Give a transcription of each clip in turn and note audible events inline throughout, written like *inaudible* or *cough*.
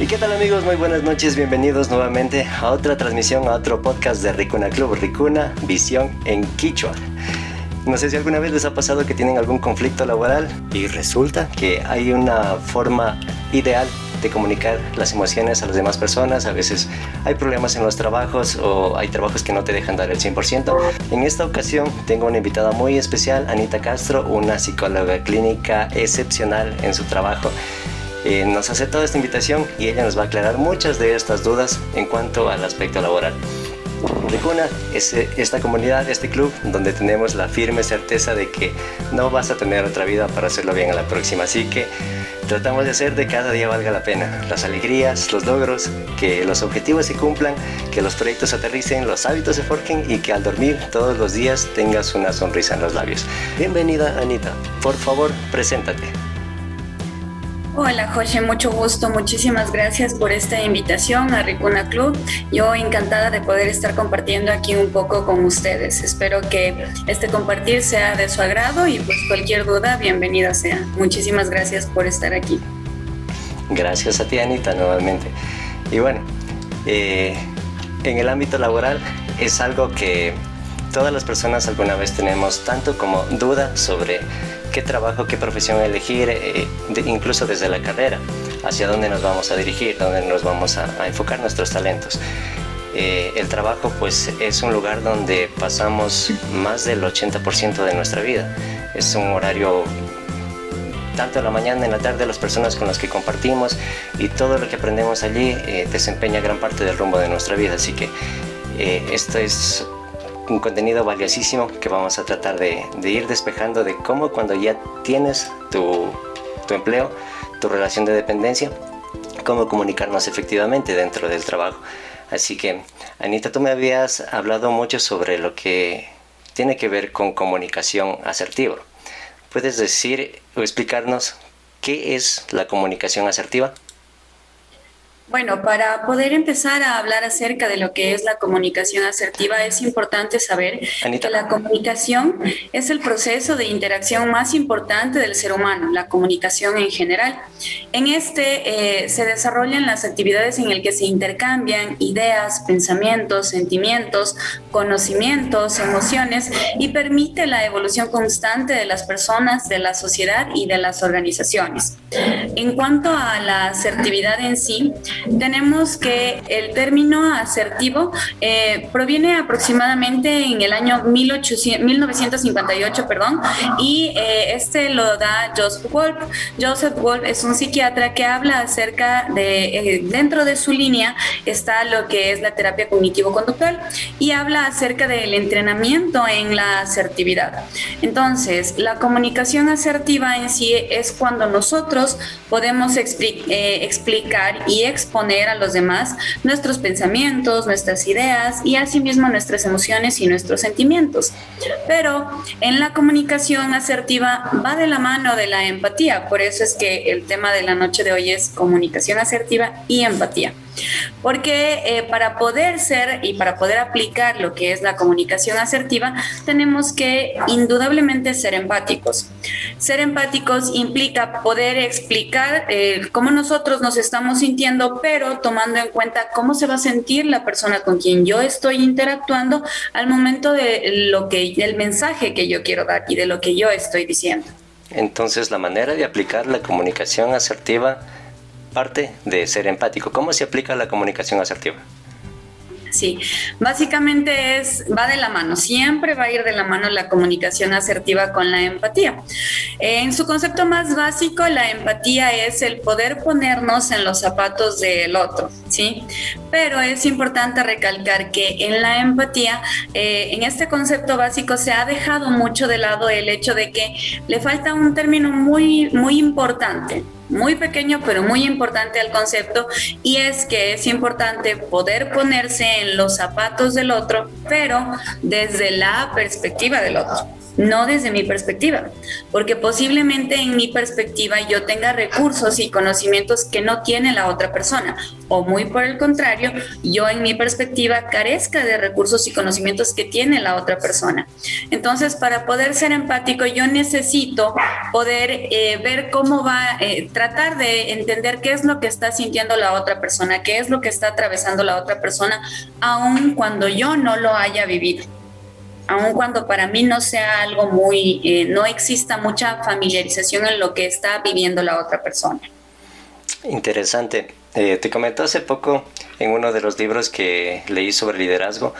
¿Y qué tal amigos? Muy buenas noches, bienvenidos nuevamente a otra transmisión, a otro podcast de Ricuna Club, Ricuna Visión en Quichua. No sé si alguna vez les ha pasado que tienen algún conflicto laboral y resulta que hay una forma ideal de comunicar las emociones a las demás personas. A veces hay problemas en los trabajos o hay trabajos que no te dejan dar el 100%. En esta ocasión tengo una invitada muy especial, Anita Castro, una psicóloga clínica excepcional en su trabajo. Eh, nos aceptado esta invitación y ella nos va a aclarar muchas de estas dudas en cuanto al aspecto laboral. Ricuna es esta comunidad, este club, donde tenemos la firme certeza de que no vas a tener otra vida para hacerlo bien a la próxima. Así que tratamos de hacer de cada día valga la pena. Las alegrías, los logros, que los objetivos se cumplan, que los proyectos aterricen, los hábitos se forjen y que al dormir todos los días tengas una sonrisa en los labios. Bienvenida Anita, por favor, preséntate. Hola José, mucho gusto. Muchísimas gracias por esta invitación a Ricuna Club. Yo encantada de poder estar compartiendo aquí un poco con ustedes. Espero que este compartir sea de su agrado y pues cualquier duda, bienvenida sea. Muchísimas gracias por estar aquí. Gracias a ti Anita nuevamente. Y bueno, eh, en el ámbito laboral es algo que todas las personas alguna vez tenemos tanto como duda sobre qué trabajo, qué profesión elegir, eh, incluso desde la carrera, hacia dónde nos vamos a dirigir, dónde nos vamos a, enfocar nuestros talentos. Eh, el trabajo pues es un lugar donde pasamos más del 80% de nuestra vida. Es un horario tanto en la mañana, en la tarde, las personas con las que compartimos y todo lo que aprendemos allí eh, desempeña gran parte del rumbo de nuestra vida. Así que esto es un contenido valiosísimo que vamos a tratar de, ir despejando de cómo cuando ya tienes tu, empleo, tu relación de dependencia, cómo comunicarnos efectivamente dentro del trabajo. Así que, Anita, tú me habías hablado mucho sobre lo que tiene que ver con comunicación asertiva. ¿Puedes decir o explicarnos qué es la comunicación asertiva? Bueno, para poder empezar a hablar acerca de lo que es la comunicación asertiva, es importante saber que la comunicación es el proceso de interacción más importante del ser humano, la comunicación en general. En este eh, se desarrollan las actividades en las que se intercambian ideas, pensamientos, sentimientos, conocimientos, emociones y permite la evolución constante de las personas, de la sociedad y de las organizaciones. En cuanto a la asertividad en sí, tenemos que el término asertivo eh, proviene aproximadamente en el año 1958, perdón, y eh, este lo da Joseph Wolf. Joseph Wolf es un psiquiatra que habla acerca de, eh, dentro de su línea está lo que es la terapia cognitivo-conductual y habla acerca del entrenamiento en la asertividad. Entonces, la comunicación asertiva en sí es cuando nosotros podemos explicar y exponer a los demás nuestros pensamientos, nuestras ideas y asimismo nuestras emociones y nuestros sentimientos. Pero en la comunicación asertiva va de la mano de la empatía, por eso es que el tema de la noche de hoy es comunicación asertiva y empatía. Porque eh, para poder ser y para poder aplicar lo que es la comunicación asertiva, tenemos que indudablemente ser empáticos. Ser empáticos implica poder explicar eh, cómo nosotros nos estamos sintiendo, pero tomando en cuenta cómo se va a sentir la persona con quien yo estoy interactuando al momento de lo que, del mensaje que yo quiero dar y de lo que yo estoy diciendo. Entonces, la manera de aplicar la comunicación asertiva parte de ser empático. ¿Cómo se aplica la comunicación asertiva? Sí, básicamente es, va de la mano, siempre va a ir de la mano la comunicación asertiva con la empatía. En su concepto más básico, la empatía es el poder ponernos en los zapatos del otro, ¿sí? Pero es importante recalcar que en la empatía, eh, en este concepto básico, se ha dejado mucho de lado el hecho de que le falta un término muy, muy importante muy pequeño pero muy importante al concepto y es que es importante poder ponerse en los zapatos del otro, pero desde la perspectiva del otro. No desde mi perspectiva, porque posiblemente en mi perspectiva yo tenga recursos y conocimientos que no tiene la otra persona, o muy por el contrario, yo en mi perspectiva carezca de recursos y conocimientos que tiene la otra persona. Entonces, para poder ser empático, yo necesito poder eh, ver cómo va, eh, tratar de entender qué es lo que está sintiendo la otra persona, qué es lo que está atravesando la otra persona, aun cuando yo no lo haya vivido aun cuando para mí no sea algo muy, eh, no exista mucha familiarización en lo que está viviendo la otra persona. Interesante. Eh, te comentó hace poco en uno de los libros que leí sobre liderazgo,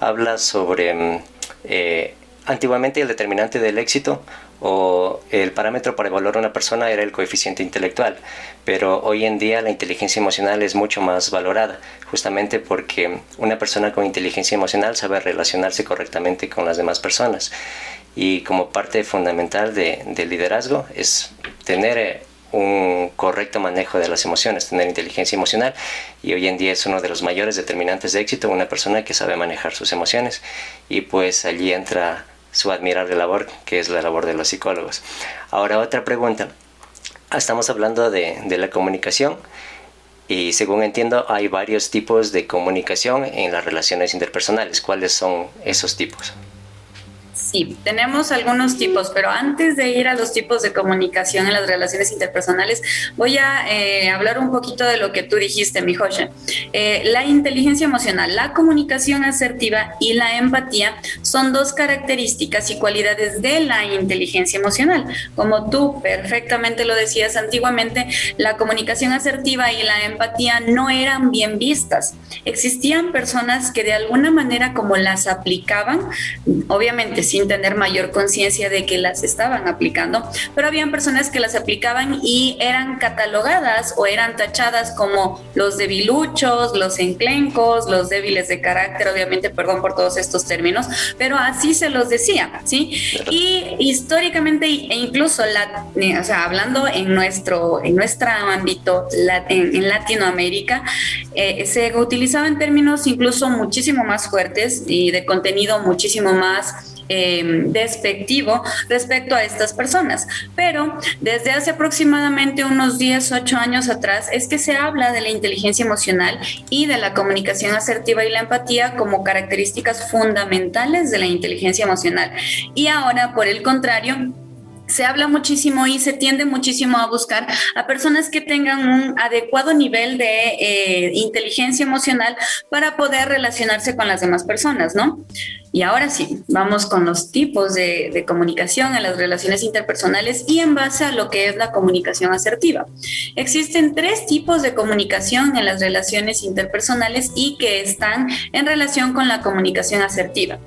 habla sobre mm, eh, antiguamente el determinante del éxito o el parámetro para evaluar a una persona era el coeficiente intelectual, pero hoy en día la inteligencia emocional es mucho más valorada, justamente porque una persona con inteligencia emocional sabe relacionarse correctamente con las demás personas. Y como parte fundamental de, del liderazgo es tener eh, un correcto manejo de las emociones, tener inteligencia emocional. Y hoy en día es uno de los mayores determinantes de éxito una persona que sabe manejar sus emociones. Y pues allí entra su admirable labor, que es la labor de los psicólogos. Ahora otra pregunta. Estamos hablando de, la comunicación y según entiendo hay varios tipos de comunicación en las relaciones interpersonales. ¿Cuáles son esos tipos? Sí, tenemos algunos tipos, pero antes de ir a los tipos de comunicación en las relaciones interpersonales, voy a eh, hablar un poquito de lo que tú dijiste, mi José. Eh, la inteligencia emocional, la comunicación asertiva y la empatía son dos características y cualidades de la inteligencia emocional. Como tú perfectamente lo decías antiguamente, la comunicación asertiva y la empatía no eran bien vistas. Existían personas que de alguna manera como las aplicaban, obviamente sin tener mayor conciencia de que las estaban aplicando, pero habían personas que las aplicaban y eran catalogadas o eran tachadas como los debiluchos, los enclencos, los débiles de carácter, obviamente, perdón por todos estos términos, pero así se los decía, ¿sí? Y históricamente e incluso la, o sea, hablando en nuestro en nuestro ámbito en, Latinoamérica, eh, se utilizaban términos incluso muchísimo más fuertes y de contenido muchísimo más Em, despectivo respecto a estas personas. Pero desde hace aproximadamente unos 10, 8 años atrás es que se habla de la inteligencia emocional y de la comunicación asertiva y la empatía como características fundamentales de la inteligencia emocional. Y ahora, por el contrario, se habla muchísimo y se tiende muchísimo a buscar a personas que tengan un adecuado nivel de eh, inteligencia emocional para poder relacionarse con las demás personas, ¿no? Y ahora sí, vamos con los tipos de, de, comunicación en las relaciones interpersonales y en base a lo que es la comunicación asertiva. Existen tres tipos de comunicación en las relaciones interpersonales y que están en relación con la comunicación asertiva.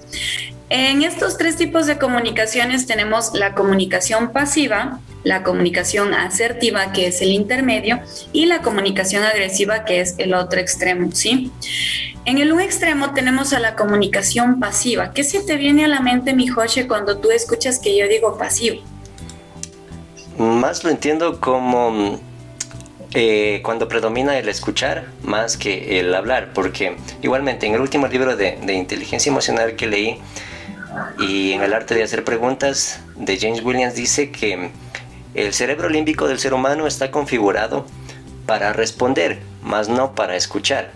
En estos tres tipos de comunicaciones tenemos la comunicación pasiva, la comunicación asertiva, que es el intermedio, y la comunicación agresiva, que es el otro extremo, ¿sí? En el un extremo tenemos a la comunicación pasiva. ¿Qué se te viene a la mente, mi José, cuando tú escuchas que yo digo pasivo? Más lo entiendo como eh, cuando predomina el escuchar más que el hablar, porque igualmente en el último libro de, de inteligencia emocional que leí, y en el arte de hacer preguntas de James Williams dice que el cerebro límbico del ser humano está configurado para responder, más no para escuchar.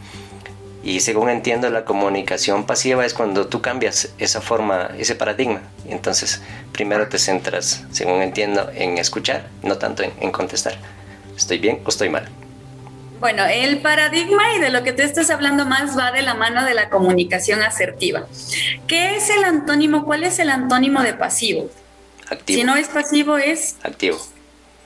Y según entiendo, la comunicación pasiva es cuando tú cambias esa forma, ese paradigma. Entonces, primero te centras, según entiendo, en escuchar, no tanto en, en contestar. ¿Estoy bien o estoy mal? Bueno, el paradigma y de lo que te estás hablando más va de la mano de la comunicación asertiva. ¿Qué es el antónimo? ¿Cuál es el antónimo de pasivo? Activo. Si no es pasivo, es... Activo.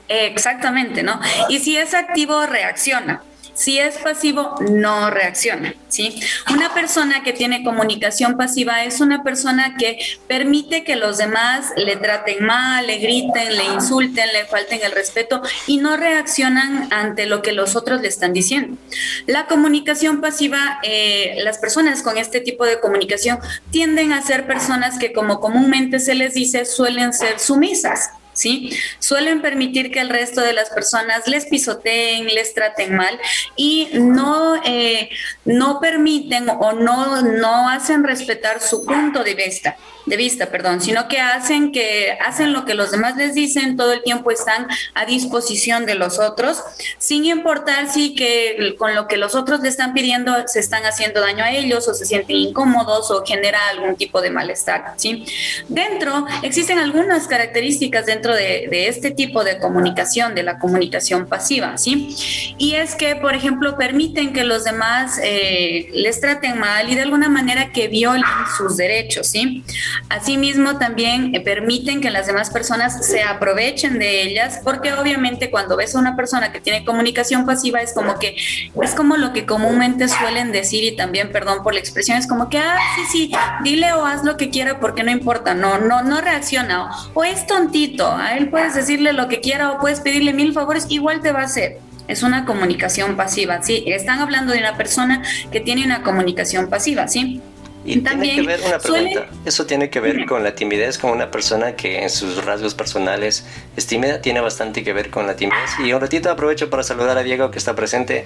Exactamente, ¿no? Y si es activo, reacciona. Si es pasivo, no reacciona, ¿sí? Una persona que tiene comunicación pasiva es una persona que permite que los demás le traten mal, le griten, le insulten, le falten el respeto y no reaccionan ante lo que los otros le están diciendo. La comunicación pasiva, eh, las personas con este tipo de comunicación tienden a ser personas que como comúnmente se les dice suelen ser sumisas. ¿Sí? Suelen permitir que el resto de las personas les pisoteen, les traten mal y no, eh, no permiten o no, no hacen respetar su punto de vista. De vista, perdón, sino que hacen que hacen lo que los demás les dicen, todo el tiempo están a disposición de los otros, sin importar si que con lo que los otros le están pidiendo se están haciendo daño a ellos o se sienten incómodos o genera algún tipo de malestar, ¿sí? Dentro existen algunas características dentro de, este tipo de comunicación, de la comunicación pasiva, ¿sí? Y es que, por ejemplo, permiten que los demás eh, les traten mal y de alguna manera que violen sus derechos, ¿sí? Asimismo, también eh, permiten que las demás personas se aprovechen de ellas, porque obviamente cuando ves a una persona que tiene comunicación pasiva es como que es como lo que comúnmente suelen decir y también, perdón por la expresión, es como que, ah, sí, sí, dile o haz lo que quiera porque no importa, no, no, no reacciona. O, es tontito, a él puedes decirle lo que quiera o puedes pedirle mil favores, igual te va a hacer es una comunicación pasiva, ¿sí? Están hablando de una persona que tiene una comunicación pasiva, ¿sí? Y También tiene que ver una pregunta. Eso tiene que ver con la timidez, con una persona que en sus rasgos personales es tímida, tiene bastante que ver con la timidez. Y un ratito aprovecho para saludar a Diego que está presente.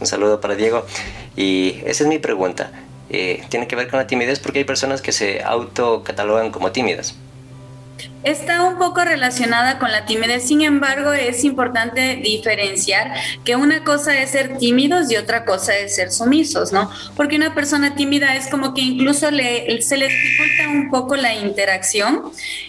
Un saludo para Diego. Y esa es mi pregunta. Eh, tiene que ver con la timidez porque hay personas que se autocatalogan como tímidas. Está un poco relacionada con la timidez, sin embargo, es importante diferenciar que una cosa es ser tímidos y otra cosa es ser sumisos, ¿no? Porque una persona tímida es como que incluso le, se le dificulta un poco la interacción.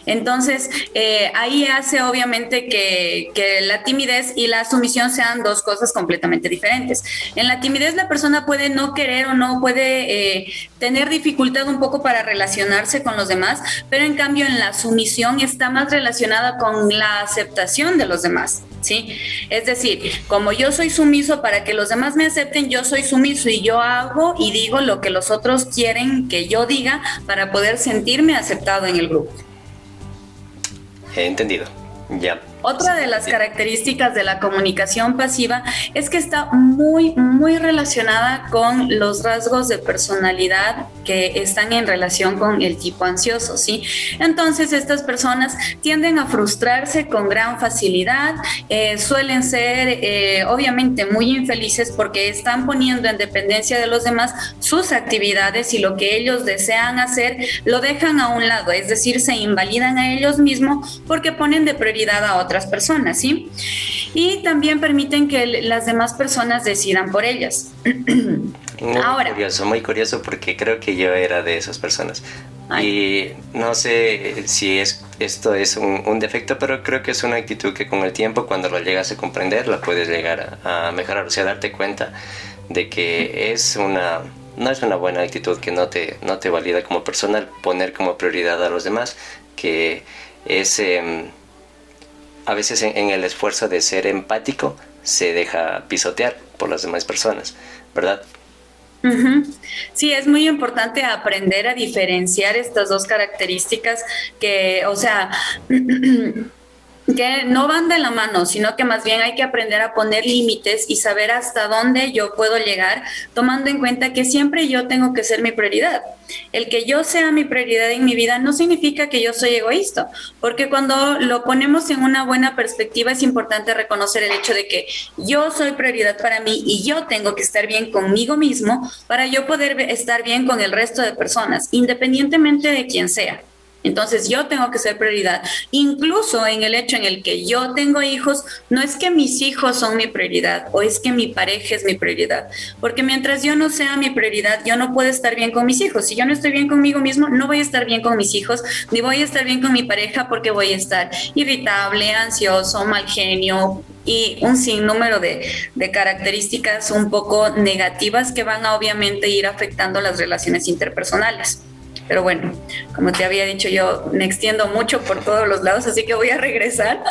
Entonces, eh, ahí hace obviamente que, que, la timidez y la sumisión sean dos cosas completamente diferentes. En la timidez la persona puede no querer o no puede eh, tener dificultad un poco para relacionarse con los demás, pero en cambio en la sumisión está más relacionada con la aceptación de los demás, ¿sí? Es decir, como yo soy sumiso para que los demás me acepten, yo soy sumiso y yo hago y digo lo que los otros quieren que yo diga para poder sentirme aceptado en el grupo. Entendido. Ya. Otra de las características de la comunicación pasiva es que está muy, muy relacionada con los rasgos de personalidad que están en relación con el tipo ansioso, ¿sí? Entonces, estas personas tienden a frustrarse con gran facilidad, eh, suelen ser eh, obviamente muy infelices porque están poniendo en dependencia de los demás sus actividades y lo que ellos desean hacer lo dejan a un lado, es decir, se invalidan a ellos mismos porque ponen de prioridad a otras personas, ¿sí? Y también permiten que las demás personas decidan por ellas. Muy *clears throat* Ahora, curioso, muy curioso porque creo que yo era de esas personas. Y no sé si es, esto es un, defecto, pero creo que es una actitud que con el tiempo, cuando lo llegas a comprender, la puedes llegar a, mejorar. O sea, darte cuenta de que es una, no es una buena actitud que no te, no te valida como persona, poner como prioridad a los demás, que es... Em, a veces en, el esfuerzo de ser empático se deja pisotear por las demás personas, ¿verdad? Sí, es muy importante aprender a diferenciar estas dos características que, o sea, *clears throat* que no van de la mano, sino que más bien hay que aprender a poner límites y saber hasta dónde yo puedo llegar, tomando en cuenta que siempre yo tengo que ser mi prioridad. El que yo sea mi prioridad en mi vida no significa que yo soy egoísta, porque cuando lo ponemos en una buena perspectiva es importante reconocer el hecho de que yo soy prioridad para mí y yo tengo que estar bien conmigo mismo para yo poder estar bien con el resto de personas, independientemente de quién sea. Entonces yo tengo que ser prioridad. Incluso en el hecho en el que yo tengo hijos, no es que mis hijos son mi prioridad o es que mi pareja es mi prioridad. Porque mientras yo no sea mi prioridad, yo no puedo estar bien con mis hijos. Si yo no estoy bien conmigo mismo, no voy a estar bien con mis hijos, ni voy a estar bien con mi pareja porque voy a estar irritable, ansioso, mal genio, y un sinnúmero de, de, características un poco negativas que van a obviamente ir afectando las relaciones interpersonales. Pero bueno, como te había dicho yo, me extiendo mucho por todos los lados, así que voy a regresar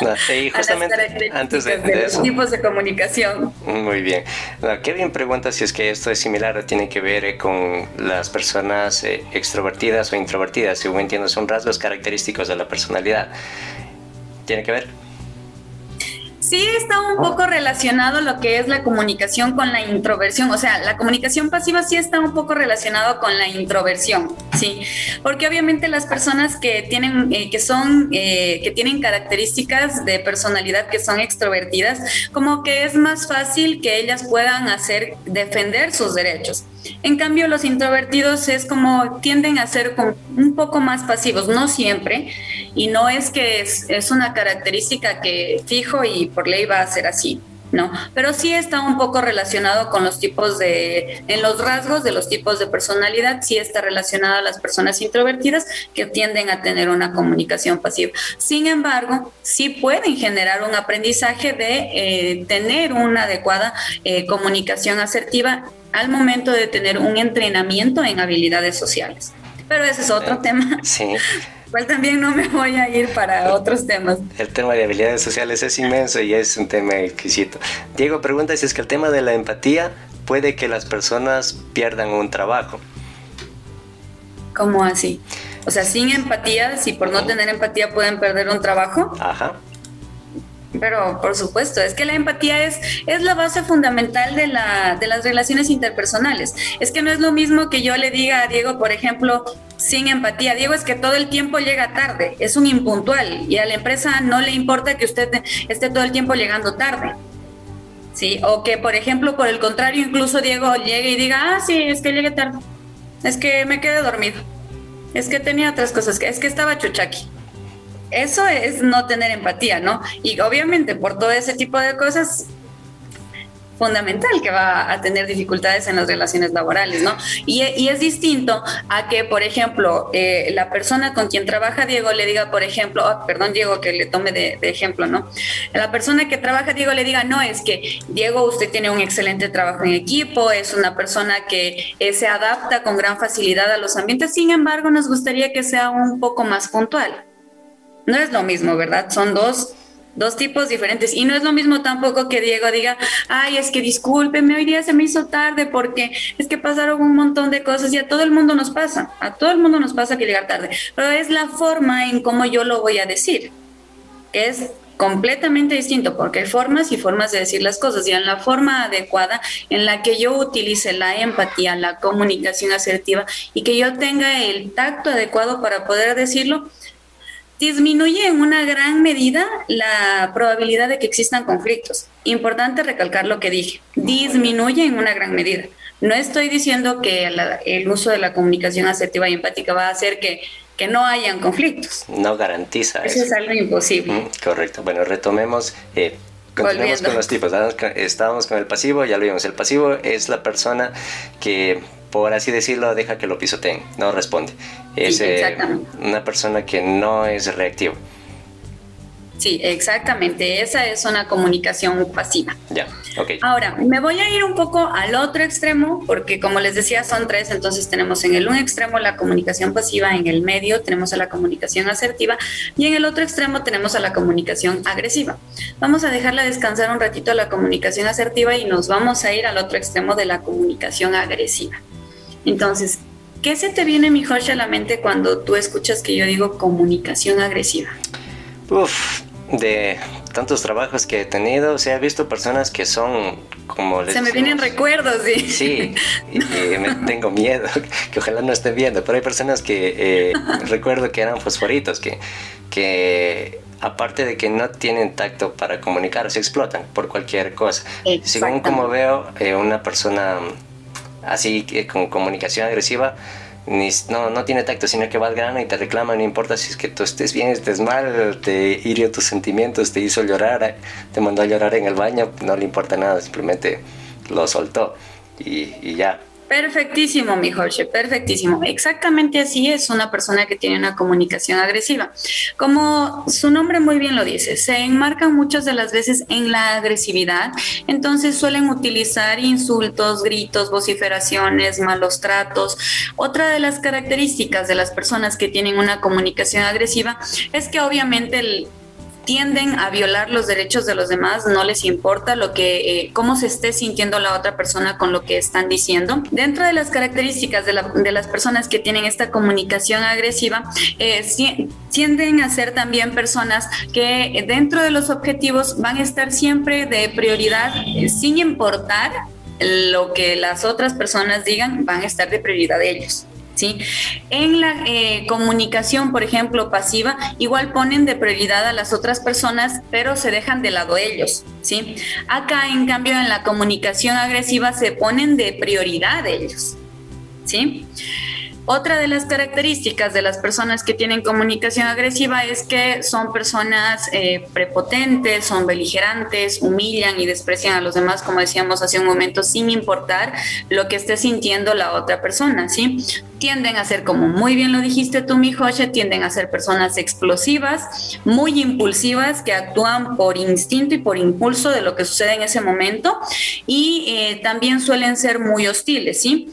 justamente a antes de, los tipos de comunicación. Muy bien. Kevin pregunta si es que esto es similar o tiene que ver eh, con las personas eh, extrovertidas o introvertidas. Según entiendo, son rasgos característicos de la personalidad. ¿Tiene que ver? Sí está un poco relacionado lo que es la comunicación con la introversión, o sea, la comunicación pasiva sí está un poco relacionado con la introversión, sí, porque obviamente las personas que tienen, eh, que son, eh, que tienen características de personalidad que son extrovertidas, como que es más fácil que ellas puedan hacer, defender sus derechos. En cambio, los introvertidos es como tienden a ser un poco más pasivos, no siempre, y no es que es, es una característica que fijo y por ley va a ser así. ¿No? Pero sí está un poco relacionado con los tipos de, en los rasgos de los tipos de personalidad, sí está relacionado a las personas introvertidas que tienden a tener una comunicación pasiva. Sin embargo, sí pueden generar un aprendizaje de eh, tener una adecuada eh, comunicación asertiva al momento de tener un entrenamiento en habilidades sociales. Pero ese es otro tema. Sí. *laughs* También no me voy a ir para otros temas. El tema de habilidades sociales es inmenso y es un tema exquisito. Diego pregunta si es que el tema de la empatía puede que las personas pierdan un trabajo. ¿Cómo así? O sea, sin empatía, si por no tener empatía pueden perder un trabajo. Ajá. Pero por supuesto, es que la empatía es, es la base fundamental de, la, de las relaciones interpersonales. Es que no es lo mismo que yo le diga a Diego, por ejemplo, sin empatía. Diego es que todo el tiempo llega tarde, es un impuntual y a la empresa no le importa que usted esté todo el tiempo llegando tarde. ¿Sí? O que, por ejemplo, por el contrario, incluso Diego llegue y diga, ah, sí, es que llegué tarde, es que me quedé dormido, es que tenía otras cosas, es que estaba chuchaqui eso es no tener empatía, ¿no? Y obviamente por todo ese tipo de cosas fundamental que va a tener dificultades en las relaciones laborales, ¿no? Y, es distinto a que, por ejemplo, eh, la persona con quien trabaja Diego le diga, por ejemplo, oh, perdón Diego que le tome de, ejemplo, ¿no? La persona que trabaja Diego le diga, no, es que Diego usted tiene un excelente trabajo en equipo, es una persona que eh, se adapta con gran facilidad a los ambientes, sin embargo nos gustaría que sea un poco más puntual no es lo mismo, ¿verdad? Son dos, dos tipos diferentes. Y no es lo mismo tampoco que Diego diga, ay, es que discúlpeme, hoy día se me hizo tarde porque es que pasaron un montón de cosas y a todo el mundo nos pasa, a todo el mundo nos pasa que llegar tarde. Pero es la forma en cómo yo lo voy a decir. Es completamente distinto porque hay formas y formas de decir las cosas y en la forma adecuada en la que yo utilice la empatía, la comunicación asertiva y que yo tenga el tacto adecuado para poder decirlo, disminuye en una gran medida la probabilidad de que existan conflictos. Importante recalcar lo que dije, disminuye en una gran medida. No estoy diciendo que el uso de la comunicación asertiva y empática va a hacer que, que no hayan conflictos. No garantiza eso. Eso es algo imposible. correcto. Bueno, retomemos. Eh, continuemos con los tipos. Estábamos con el pasivo, ya lo vimos. El pasivo es la persona que por así decirlo, deja que lo pisoteen, no responde. Es eh, una persona que no es reactiva. Sí, exactamente. Esa es una comunicación pasiva. Ya, ok. Ahora, me voy a ir un poco al otro extremo, porque como les decía, son tres. Entonces, tenemos en el un extremo la comunicación pasiva, en el medio tenemos a la comunicación asertiva y en el otro extremo tenemos a la comunicación agresiva. Vamos a dejarla descansar un ratito la comunicación asertiva y nos vamos a ir al otro extremo de la comunicación agresiva. Entonces, ¿qué se te viene, mi Jorge, a la mente cuando tú escuchas que yo digo comunicación agresiva? Uf, de tantos trabajos que he tenido, o sea, he visto personas que son como... Se me vienen recuerdos, sí. Sí, y, *laughs* me tengo miedo, *laughs* que ojalá no estén viendo, pero hay personas que eh, *laughs* recuerdo que eran fosforitos, que, que aparte de que no tienen tacto para comunicar, se explotan por cualquier cosa. Según como veo, eh, una persona así que con comunicación agresiva, ni, no, no tiene tacto, sino que va al grano y te reclama, no importa si es que tú estés bien, estés mal, te hirió tus sentimientos, te hizo llorar, te mandó a llorar en el baño, no le importa nada, simplemente lo soltó y, y ya. Perfectísimo, mi Jorge, perfectísimo. Exactamente así es una persona que tiene una comunicación agresiva. Como su nombre muy bien lo dice, se enmarcan muchas de las veces en la agresividad, entonces suelen utilizar insultos, gritos, vociferaciones, malos tratos. Otra de las características de las personas que tienen una comunicación agresiva es que obviamente el tienden a violar los derechos de los demás, no les importa lo que, eh, cómo se esté sintiendo la otra persona con lo que están diciendo. Dentro de las características de, las personas que tienen esta comunicación agresiva, eh, tienden a ser también personas que dentro de los objetivos van a estar siempre de prioridad eh, sin importar lo que las otras personas digan, van a estar de prioridad ellos. ¿Sí? En la eh, comunicación, por ejemplo, pasiva, igual ponen de prioridad a las otras personas, pero se dejan de lado ellos, ¿sí? Acá, en cambio, en la comunicación agresiva se ponen de prioridad ellos, ¿sí? Otra de las características de las personas que tienen comunicación agresiva es que son personas eh, prepotentes, son beligerantes, humillan y desprecian a los demás, como decíamos hace un momento, sin importar lo que esté sintiendo la otra persona, ¿sí? Tienden a ser, como muy bien lo dijiste tú, mi José, tienden a ser personas explosivas, muy impulsivas, que actúan por instinto y por impulso de lo que sucede en ese momento y eh, también suelen ser muy hostiles, ¿sí?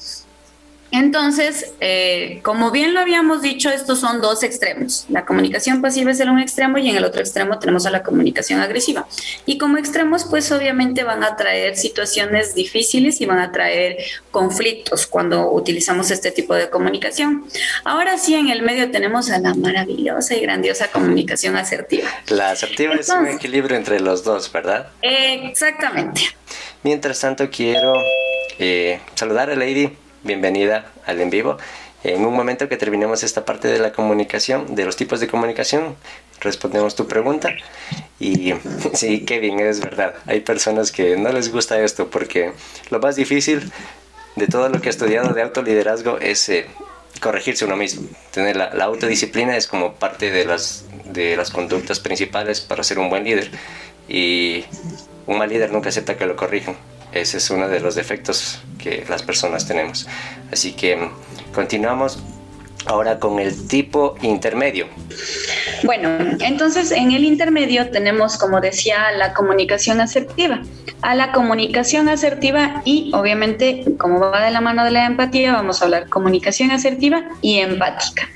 Entonces, eh, como bien lo habíamos dicho, estos son dos extremos. La comunicación pasiva es el un extremo y en el otro extremo tenemos a la comunicación agresiva. Y como extremos, pues obviamente van a traer situaciones difíciles y van a traer conflictos cuando utilizamos este tipo de comunicación. Ahora sí, en el medio tenemos a la maravillosa y grandiosa comunicación asertiva. La asertiva es un equilibrio entre los dos, ¿verdad? exactamente. Mientras tanto, quiero eh, saludar a Lady bienvenida al en vivo. En un momento que terminemos esta parte de la comunicación, de los tipos de comunicación, respondemos tu pregunta. Y *laughs* sí, Kevin, es verdad. Hay personas que no les gusta esto porque lo más difícil de todo lo que he estudiado de autoliderazgo es eh, corregirse uno mismo. Tener la, la, autodisciplina es como parte de las, de las conductas principales para ser un buen líder. Y un mal líder nunca acepta que lo corrijan. Ese es uno de los defectos que las personas tenemos. Así que mm, continuamos ahora con el tipo intermedio. Bueno, entonces en el intermedio tenemos, como decía, la comunicación asertiva. A la comunicación asertiva y obviamente, como va de la mano de la empatía, vamos a hablar comunicación asertiva y empática.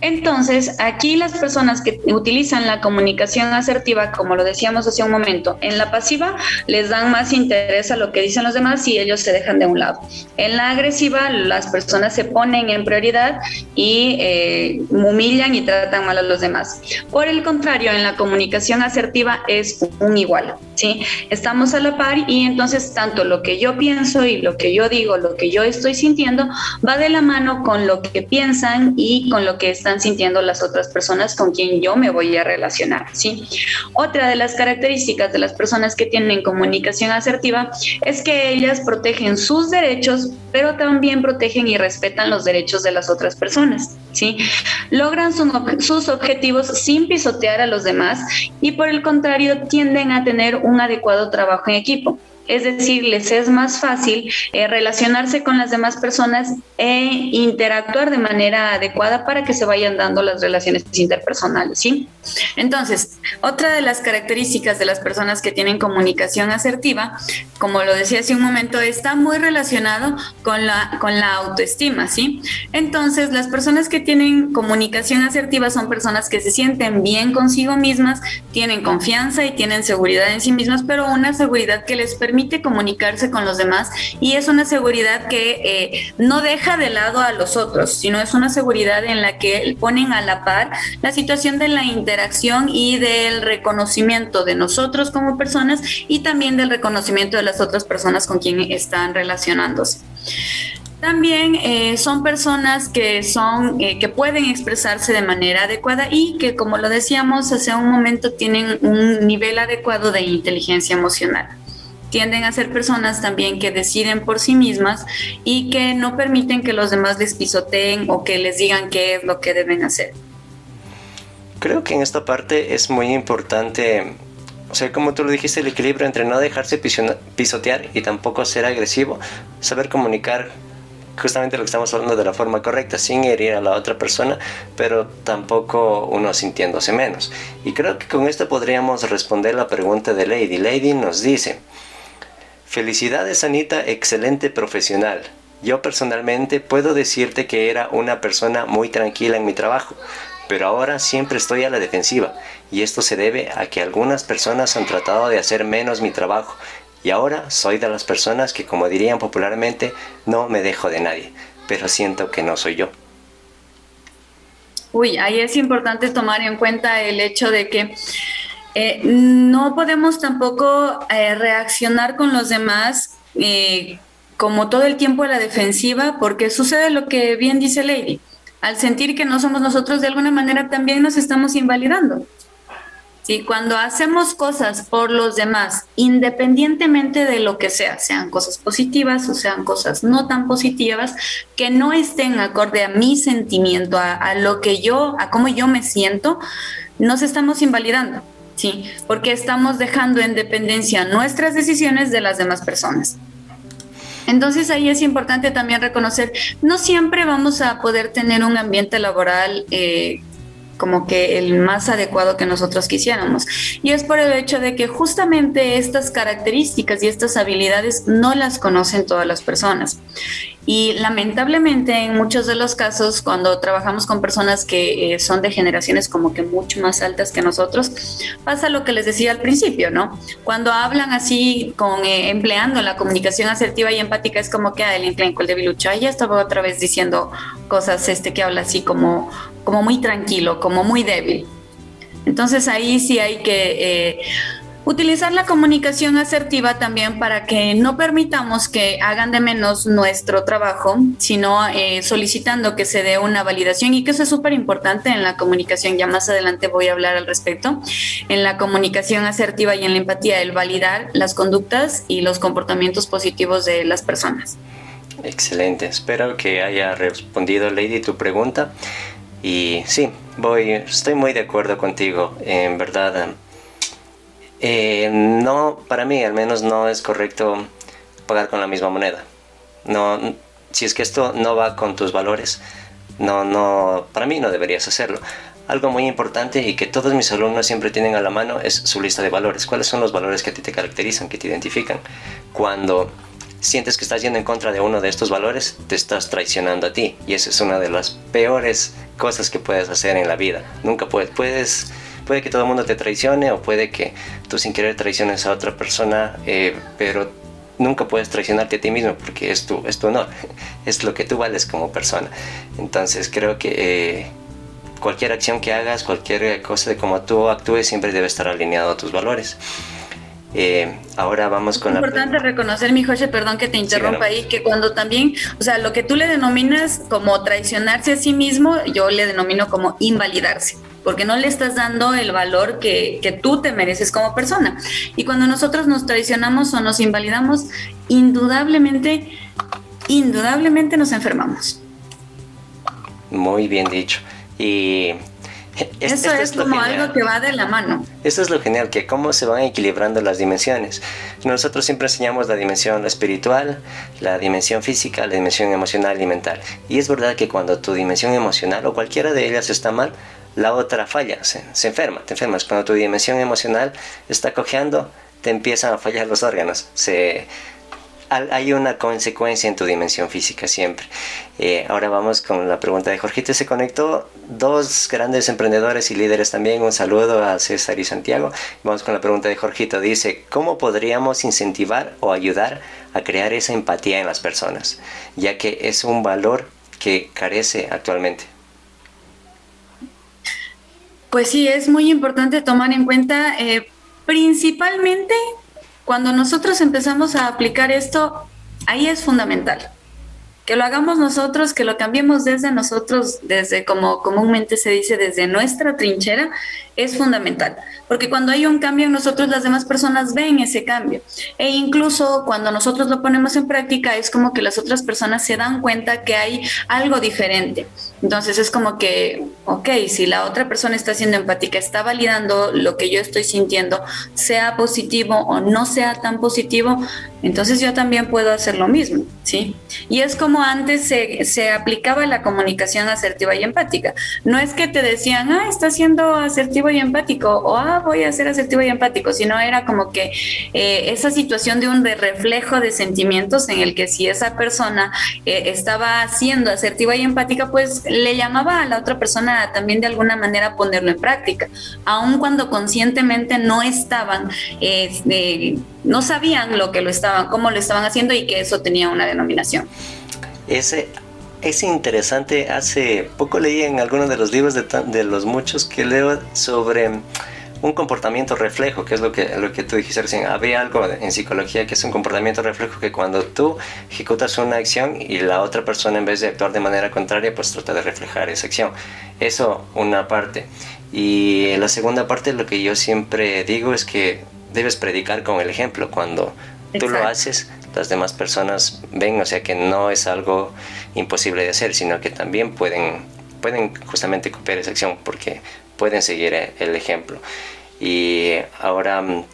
Entonces, aquí las personas que utilizan la comunicación asertiva, como lo decíamos hace un momento, en la pasiva les dan más interés a lo que dicen los demás y ellos se dejan de un lado. En la agresiva, las personas se ponen en prioridad y eh, humillan y tratan mal a los demás. Por el contrario, en la comunicación asertiva es un igual, ¿sí? Estamos a la par y entonces tanto lo que yo pienso y lo que yo digo, lo que yo estoy sintiendo, va de la mano con lo que piensan y con lo que están sintiendo las otras personas con quien yo me voy a relacionar, ¿sí? Otra de las características de las personas que tienen comunicación asertiva es que ellas protegen sus derechos, pero también protegen y respetan los derechos de las otras personas, ¿sí? Logran sus objetivos sin pisotear a los demás y por el contrario tienden a tener un adecuado trabajo en equipo es decir, les es más fácil eh, relacionarse con las demás personas e interactuar de manera adecuada para que se vayan dando las relaciones interpersonales, ¿sí? Entonces, otra de las características de las personas que tienen comunicación asertiva, como lo decía hace un momento, está muy relacionado con la, con la autoestima, ¿sí? Entonces, las personas que tienen comunicación asertiva son personas que se sienten bien consigo mismas, tienen confianza y tienen seguridad en sí mismas, pero una seguridad que les permite permite comunicarse con los demás y es una seguridad que eh, no deja de lado a los otros, sino es una seguridad en la que ponen a la par la situación de la interacción y del reconocimiento de nosotros como personas y también del reconocimiento de las otras personas con quien están relacionándose. También eh, son personas que son eh, que pueden expresarse de manera adecuada y que, como lo decíamos hace un momento, tienen un nivel adecuado de inteligencia emocional tienden a ser personas también que deciden por sí mismas y que no permiten que los demás les pisoteen o que les digan qué es lo que deben hacer. Creo que en esta parte es muy importante, o sea, como tú lo dijiste, el equilibrio entre no dejarse pisotear y tampoco ser agresivo, saber comunicar justamente lo que estamos hablando de la forma correcta, sin herir a la otra persona, pero tampoco uno sintiéndose menos. Y creo que con esto podríamos responder la pregunta de Lady. Lady nos dice, Felicidades Anita, excelente profesional. Yo personalmente puedo decirte que era una persona muy tranquila en mi trabajo, pero ahora siempre estoy a la defensiva y esto se debe a que algunas personas han tratado de hacer menos mi trabajo y ahora soy de las personas que como dirían popularmente no me dejo de nadie, pero siento que no soy yo. Uy, ahí es importante tomar en cuenta el hecho de que eh, no podemos tampoco eh, reaccionar con los demás eh, como todo el tiempo a la defensiva, porque sucede lo que bien dice Lady. Al sentir que no somos nosotros, de alguna manera también nos estamos invalidando. ¿sí? Cuando hacemos cosas por los demás, independientemente de lo que sea, sean cosas positivas o sean cosas no tan positivas, que no estén acorde a mi sentimiento, a, lo que yo, a cómo yo me siento, nos estamos invalidando. Sí, porque estamos dejando en dependencia nuestras decisiones de las demás personas. Entonces ahí es importante también reconocer, no siempre vamos a poder tener un ambiente laboral eh, como que el más adecuado que nosotros quisiéramos. Y es por el hecho de que justamente estas características y estas habilidades no las conocen todas las personas. Y lamentablemente en muchos de los casos, cuando trabajamos con personas que eh, son de generaciones como que mucho más altas que nosotros, pasa lo que les decía al principio, ¿no? Cuando hablan así, con eh, empleando la comunicación asertiva y empática, es como que a el el debilucho, ya estaba otra vez diciendo cosas este que habla así como, como muy tranquilo, como muy débil. Entonces ahí sí hay que... Eh, Utilizar la comunicación asertiva también para que no permitamos que hagan de menos nuestro trabajo, sino eh, solicitando que se dé una validación y que eso es súper importante en la comunicación. Ya más adelante voy a hablar al respecto. En la comunicación asertiva y en la empatía, el validar las conductas y los comportamientos positivos de las personas. Excelente. Espero que haya respondido, Lady, tu pregunta. Y sí, voy, estoy muy de acuerdo contigo. En verdad eh, no, para mí al menos no es correcto pagar con la misma moneda. No, si es que esto no va con tus valores, no, no, para mí no deberías hacerlo. Algo muy importante y que todos mis alumnos siempre tienen a la mano es su lista de valores. ¿Cuáles son los valores que a ti te caracterizan, que te identifican? Cuando sientes que estás yendo en contra de uno de estos valores, te estás traicionando a ti. Y esa es una de las peores cosas que puedes hacer en la vida. Nunca puedes, puedes puede que todo el mundo te traicione o puede que tú sin querer traiciones a otra persona, eh, pero nunca puedes traicionarte a ti mismo porque es tu, es tu honor, *laughs* es lo que tú vales como persona. Entonces creo que eh, cualquier acción que hagas, cualquier cosa de cómo tú actúes, siempre debe estar alineado a tus valores. Eh, ahora vamos con es importante reconocer, mi José, perdón que te interrumpa ahí, que cuando también, o sea, lo que tú le denominas como traicionarse a sí mismo, yo le denomino como invalidarse porque no le estás dando el valor que, que, tú te mereces como persona. Y cuando nosotros nos traicionamos o nos invalidamos, indudablemente, indudablemente nos enfermamos. Muy bien dicho. Y eso es, como algo que va de la mano. Eso es lo genial, que cómo se van equilibrando las dimensiones. Nosotros siempre enseñamos la dimensión espiritual, la dimensión física, la dimensión emocional y mental. Y es verdad que cuando tu dimensión emocional o cualquiera de ellas está mal, la otra falla, se, enferma, te enfermas. Cuando tu dimensión emocional está cojeando, te empiezan a fallar los órganos. Se, hay una consecuencia en tu dimensión física siempre. Eh, ahora vamos con la pregunta de Jorgito. Se conectó dos grandes emprendedores y líderes también. Un saludo a César y Santiago. Vamos con la pregunta de Jorgito. Dice, ¿cómo podríamos incentivar o ayudar a crear esa empatía en las personas? Ya que es un valor que carece actualmente. Pues sí, es muy importante tomar en cuenta eh, principalmente cuando nosotros empezamos a aplicar esto, ahí es fundamental. Que lo hagamos nosotros, que lo cambiemos desde nosotros, desde como comúnmente se dice, desde nuestra trinchera, es fundamental. Porque cuando hay un cambio en nosotros, las demás personas ven ese cambio. E incluso cuando nosotros lo ponemos en práctica, es como que las otras personas se dan cuenta que hay algo diferente. Entonces es como que, ok, si la otra persona está siendo empática, está validando lo que yo estoy sintiendo, sea positivo o no sea tan positivo, entonces yo también puedo hacer lo mismo, ¿sí? Y es como antes se, se aplicaba la comunicación asertiva y empática. No es que te decían, ah, está siendo asertivo y empático, o ah, voy a ser asertivo y empático, sino era como que eh, esa situación de un reflejo de sentimientos en el que si esa persona eh, estaba siendo asertiva y empática, pues le llamaba a la otra persona también de alguna manera ponerlo en práctica, aun cuando conscientemente no estaban, eh, no sabían lo que lo estaban, cómo lo estaban haciendo y que eso tenía una denominación. Ese es interesante. Hace poco leí en algunos de los libros de, los muchos que leo sobre un comportamiento reflejo, que es lo que, lo que tú dijiste recién. Había algo en psicología que es un comportamiento reflejo que cuando tú ejecutas una acción y la otra persona en vez de actuar de manera contraria, pues trata de reflejar esa acción. Eso una parte. Y la segunda parte, lo que yo siempre digo es que debes predicar con el ejemplo. Cuando tú lo haces, las demás personas ven, o sea que no es algo imposible de hacer, sino que también pueden, pueden justamente copiar esa acción porque pueden seguir el ejemplo. Y ahora mm,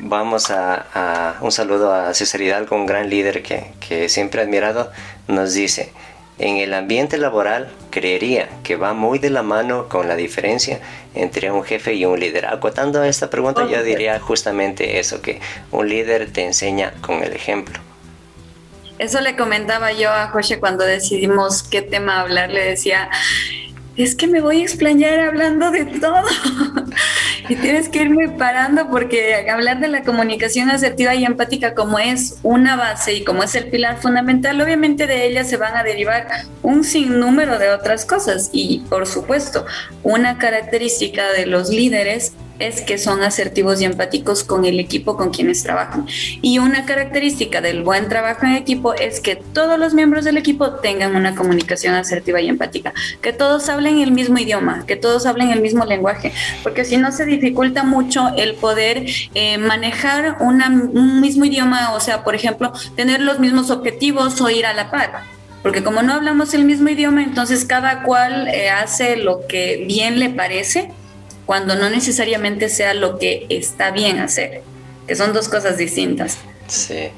vamos a, un saludo a César Hidalgo, un gran líder que, que siempre he admirado, nos dice, en el ambiente laboral creería que va muy de la mano con la diferencia entre un jefe y un líder. Acotando a esta pregunta yo diría justamente eso, que un líder te enseña con el ejemplo. Eso le comentaba yo a José cuando decidimos qué tema hablar, le decía, es que me voy a explayar hablando de todo. *laughs* y tienes que irme parando porque hablar de la comunicación asertiva y empática como es una base y como es el pilar fundamental, obviamente de ella se van a derivar un sinnúmero de otras cosas. Y por supuesto, una característica de los líderes es que son asertivos y empáticos con el equipo con quienes trabajan. Y una característica del buen trabajo en equipo es que todos los miembros del equipo tengan una comunicación asertiva y empática, que todos hablen el mismo idioma, que todos hablen el mismo lenguaje, porque si no se dificulta mucho el poder eh, manejar un mismo idioma, o sea, por ejemplo, tener los mismos objetivos o ir a la par porque como no hablamos el mismo idioma, entonces cada cual eh, hace lo que bien le parece cuando no necesariamente sea lo que está bien hacer, que son dos cosas distintas. Sí.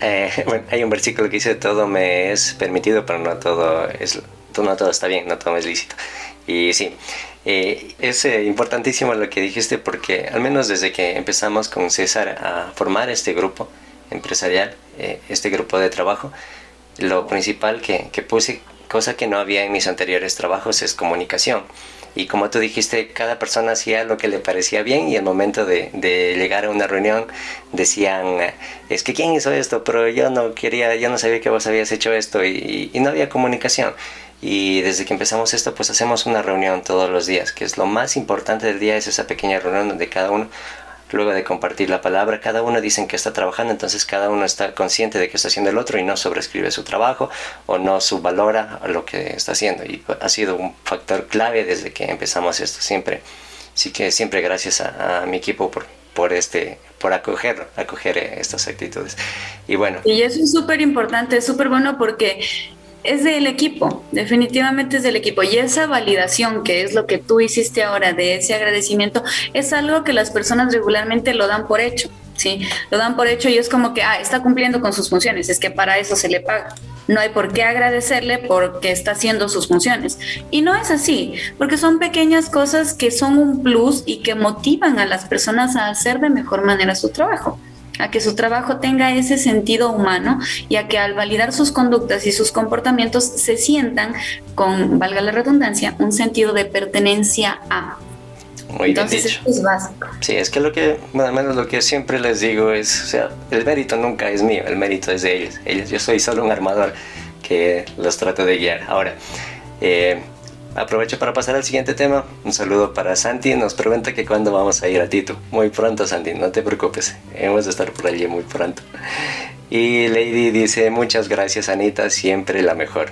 Eh, *laughs* bueno, hay un versículo que dice todo me es permitido, pero no todo es no todo está bien, no todo es lícito. Y sí, eh, es eh, importantísimo lo que dijiste porque al menos desde que empezamos con César a formar este grupo empresarial, este grupo de trabajo, lo principal que, que puse, cosa que no había en mis anteriores trabajos, es comunicación y como tú dijiste, cada persona hacía lo que le parecía bien y al momento de, llegar a una reunión decían, es que ¿quién hizo esto? Pero yo no quería, yo no sabía que vos habías hecho esto y, y no había comunicación. Y desde que empezamos esto, pues hacemos una reunión todos los días, que es lo más importante del día, es esa pequeña reunión donde cada uno luego de compartir la palabra, cada uno dicen que está trabajando, entonces cada uno está consciente de que está haciendo el otro y no sobrescribe su trabajo o no subvalora lo que está haciendo. Y ha sido un factor clave desde que empezamos esto siempre. Así que siempre gracias a, mi equipo por, por este por acoger, acoger estas actitudes. Y bueno. Y eso es súper importante, súper bueno porque es del equipo, definitivamente es del equipo. Y esa validación, que es lo que tú hiciste ahora, de ese agradecimiento, es algo que las personas regularmente lo dan por hecho, ¿sí? Lo dan por hecho y es como que, ah, está cumpliendo con sus funciones, es que para eso se le paga. No hay por qué agradecerle porque está haciendo sus funciones. Y no es así, porque son pequeñas cosas que son un plus y que motivan a las personas a hacer de mejor manera su trabajo a que su trabajo tenga ese sentido humano y a que al validar sus conductas y sus comportamientos se sientan con, valga la redundancia, un sentido de pertenencia a. Muy Entonces, bien es básico. Sí, es que lo que, más o menos lo que siempre les digo es, o sea, el mérito nunca es mío, el mérito es de ellos. ellos yo soy solo un armador que los trato de guiar. Ahora, eh, Aprovecho para pasar al siguiente tema. Un saludo para Santi. Nos pregunta que cuándo vamos a ir a Tito. Muy pronto, Santi, no te preocupes. Hemos de estar por allí muy pronto. Y Lady dice, muchas gracias, Anita. Siempre la mejor.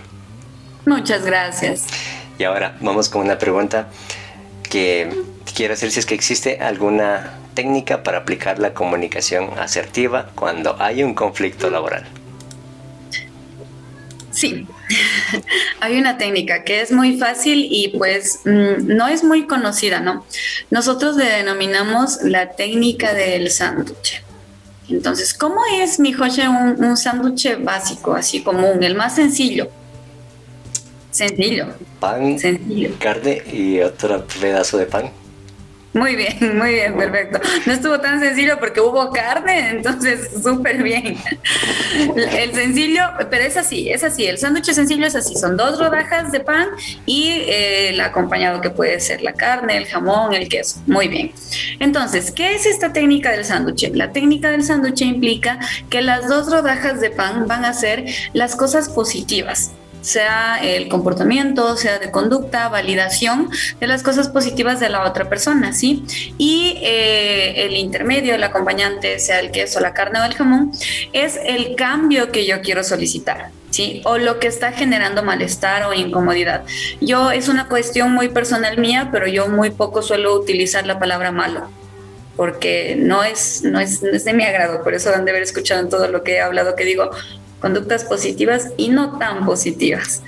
Muchas gracias. Y ahora vamos con una pregunta que quiero hacer si es que existe alguna técnica para aplicar la comunicación asertiva cuando hay un conflicto laboral. Sí, *laughs* hay una técnica que es muy fácil y pues mm, no es muy conocida, ¿no? Nosotros le denominamos la técnica del sándwich. Entonces, ¿cómo es, mi José, un, un sándwich básico, así común, el más sencillo? Sencillo. Pan, sencillo. carne y otro pedazo de pan. Muy bien, *laughs* muy bien, perfecto. No estuvo tan sencillo porque hubo carne, entonces *laughs* súper bien. El sencillo, pero es así, es así. El sándwich sencillo es así. Son dos rodajas de pan y eh, el acompañado que puede ser la carne, el jamón, el queso. Muy bien. Entonces, ¿qué es esta técnica del sándwich? La técnica del sándwich implica que las dos rodajas de pan van a ser las cosas positivas sea el comportamiento, sea de conducta, validación de las cosas positivas de la otra persona, ¿sí? Y eh, el intermedio, el acompañante, sea el queso, la carne o el jamón, es el cambio que yo quiero solicitar. ¿Sí? O lo que está generando malestar o incomodidad. Yo es una cuestión muy personal mía, pero yo muy poco suelo utilizar la palabra malo porque no es, no es, no es de mi agrado, por eso han de haber escuchado en todo lo que he hablado que digo, conductas positivas y no tan positivas.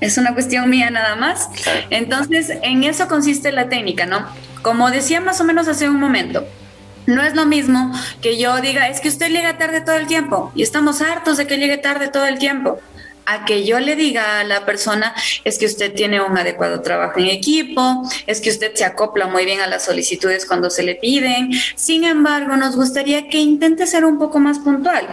Es una cuestión mía nada más. Entonces, en eso consiste la técnica, ¿no? Como decía más o menos hace un momento, no es lo mismo que yo diga, es que usted llega tarde todo el tiempo y estamos hartos de que llegue tarde todo el tiempo. A que yo le diga a la persona, es que usted tiene un adecuado trabajo en equipo, es que usted se acopla muy bien a las solicitudes cuando se le piden. Sin embargo, nos gustaría que intente ser un poco más puntual.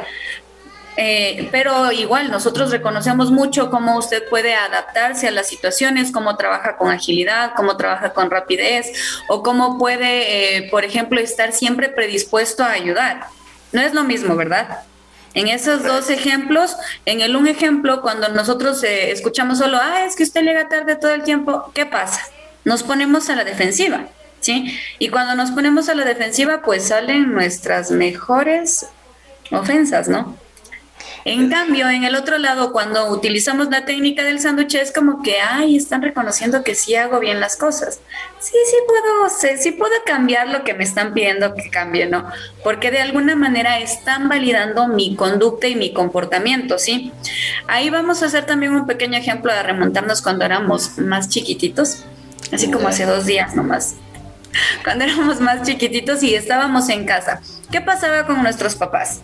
Eh, pero igual nosotros reconocemos mucho cómo usted puede adaptarse a las situaciones, cómo trabaja con agilidad, cómo trabaja con rapidez o cómo puede, eh, por ejemplo, estar siempre predispuesto a ayudar. No es lo mismo, ¿verdad? En esos dos ejemplos, en el un ejemplo, cuando nosotros eh, escuchamos solo, ah, es que usted llega tarde todo el tiempo, ¿qué pasa? Nos ponemos a la defensiva, ¿sí? Y cuando nos ponemos a la defensiva, pues salen nuestras mejores ofensas, ¿no? En cambio, en el otro lado, cuando utilizamos la técnica del sándwich, es como que, ay, están reconociendo que sí hago bien las cosas. Sí, sí puedo, sí, puedo cambiar lo que me están pidiendo que cambie, ¿no? Porque de alguna manera están validando mi conducta y mi comportamiento, ¿sí? Ahí vamos a hacer también un pequeño ejemplo de remontarnos cuando éramos más chiquititos, así como hace dos días nomás cuando éramos más chiquititos y estábamos en casa. ¿Qué pasaba con nuestros papás?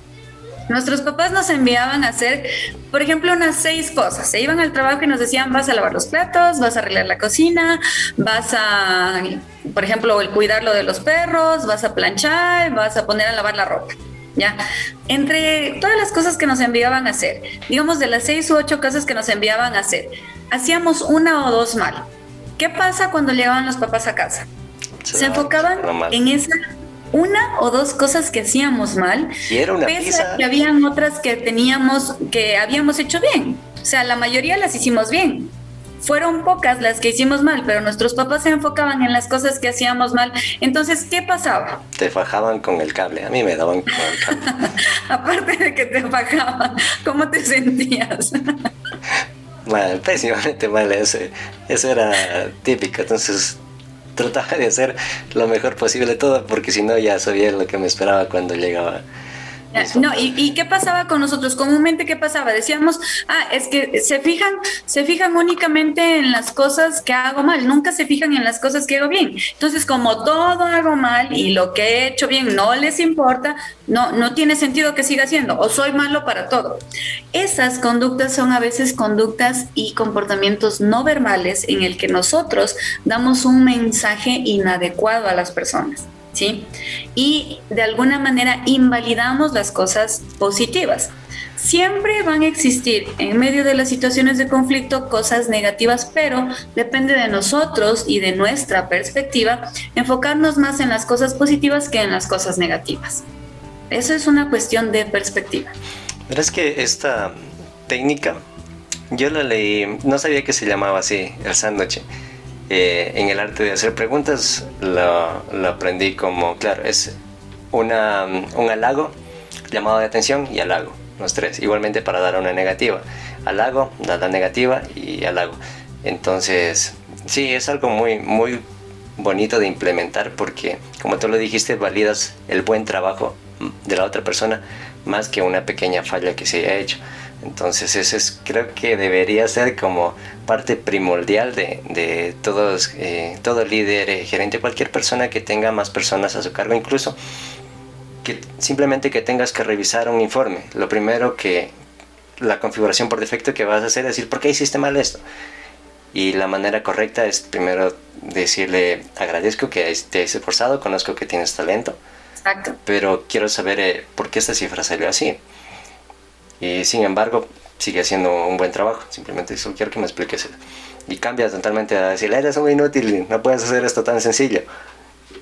Nuestros papás nos enviaban a hacer, por ejemplo, unas seis cosas. Se iban al trabajo y nos decían, vas a lavar los platos, vas a arreglar la cocina, vas a, por ejemplo, el cuidar lo de los perros, vas a planchar, vas a poner a lavar la ropa. ¿Ya? Entre todas las cosas que nos enviaban a hacer, digamos de las seis u ocho cosas que nos enviaban a hacer, hacíamos una o dos mal. ¿Qué pasa cuando llegaban los papás a casa? Se enfocaban en esa una o dos cosas que hacíamos mal, y era una pese que habían otras que teníamos, que habíamos hecho bien. O sea, la mayoría las hicimos bien. Fueron pocas las que hicimos mal, pero nuestros papás se enfocaban en las cosas que hacíamos mal. Entonces, ¿qué pasaba? Te fajaban con el cable. A mí me daban con el cable. *laughs* Aparte de que te fajaban, ¿cómo te sentías? *laughs* mal, pésimamente mal. Eso, eso era típico. Entonces, trataba de hacer lo mejor posible todo, porque si no ya sabía lo que me esperaba cuando llegaba no, ¿y, qué pasaba con nosotros? Comúnmente, ¿qué pasaba? Decíamos, ah, es que se fijan, se fijan únicamente en las cosas que hago mal, nunca se fijan en las cosas que hago bien. Entonces, como todo hago mal y lo que he hecho bien no les importa, no, no tiene sentido que siga haciendo, o soy malo para todo. Esas conductas son a veces conductas y comportamientos no verbales en el que nosotros damos un mensaje inadecuado a las personas. ¿Sí? Y de alguna manera invalidamos las cosas positivas. Siempre van a existir en medio de las situaciones de conflicto cosas negativas, pero depende de nosotros y de nuestra perspectiva enfocarnos más en las cosas positivas que en las cosas negativas. Eso es una cuestión de perspectiva. Pero es que esta técnica, yo la leí, no sabía que se llamaba así, el sándwich eh, en el arte de hacer preguntas lo, aprendí como, claro, es un halago, llamado de atención y halago, los tres. Igualmente para dar una negativa. Halago, nada negativa y halago. Entonces, sí, es algo muy, muy bonito de implementar porque, como tú lo dijiste, validas el buen trabajo de la otra persona más que una pequeña falla que se haya hecho. Entonces eso es, creo que debería ser como parte primordial de, todos, eh, todo líder, eh, gerente, cualquier persona que tenga más personas a su cargo, incluso que simplemente que tengas que revisar un informe. Lo primero que la configuración por defecto que vas a hacer es decir, ¿por qué hiciste mal esto? Y la manera correcta es primero decirle, agradezco que te hayas esforzado, conozco que tienes talento, Exacto. pero quiero saber eh, por qué esta cifra salió así y sin embargo, sigue haciendo un buen trabajo. Simplemente solo quiero que me expliques. Y cambias totalmente a decir, eres un inútil, no puedes hacer esto tan sencillo.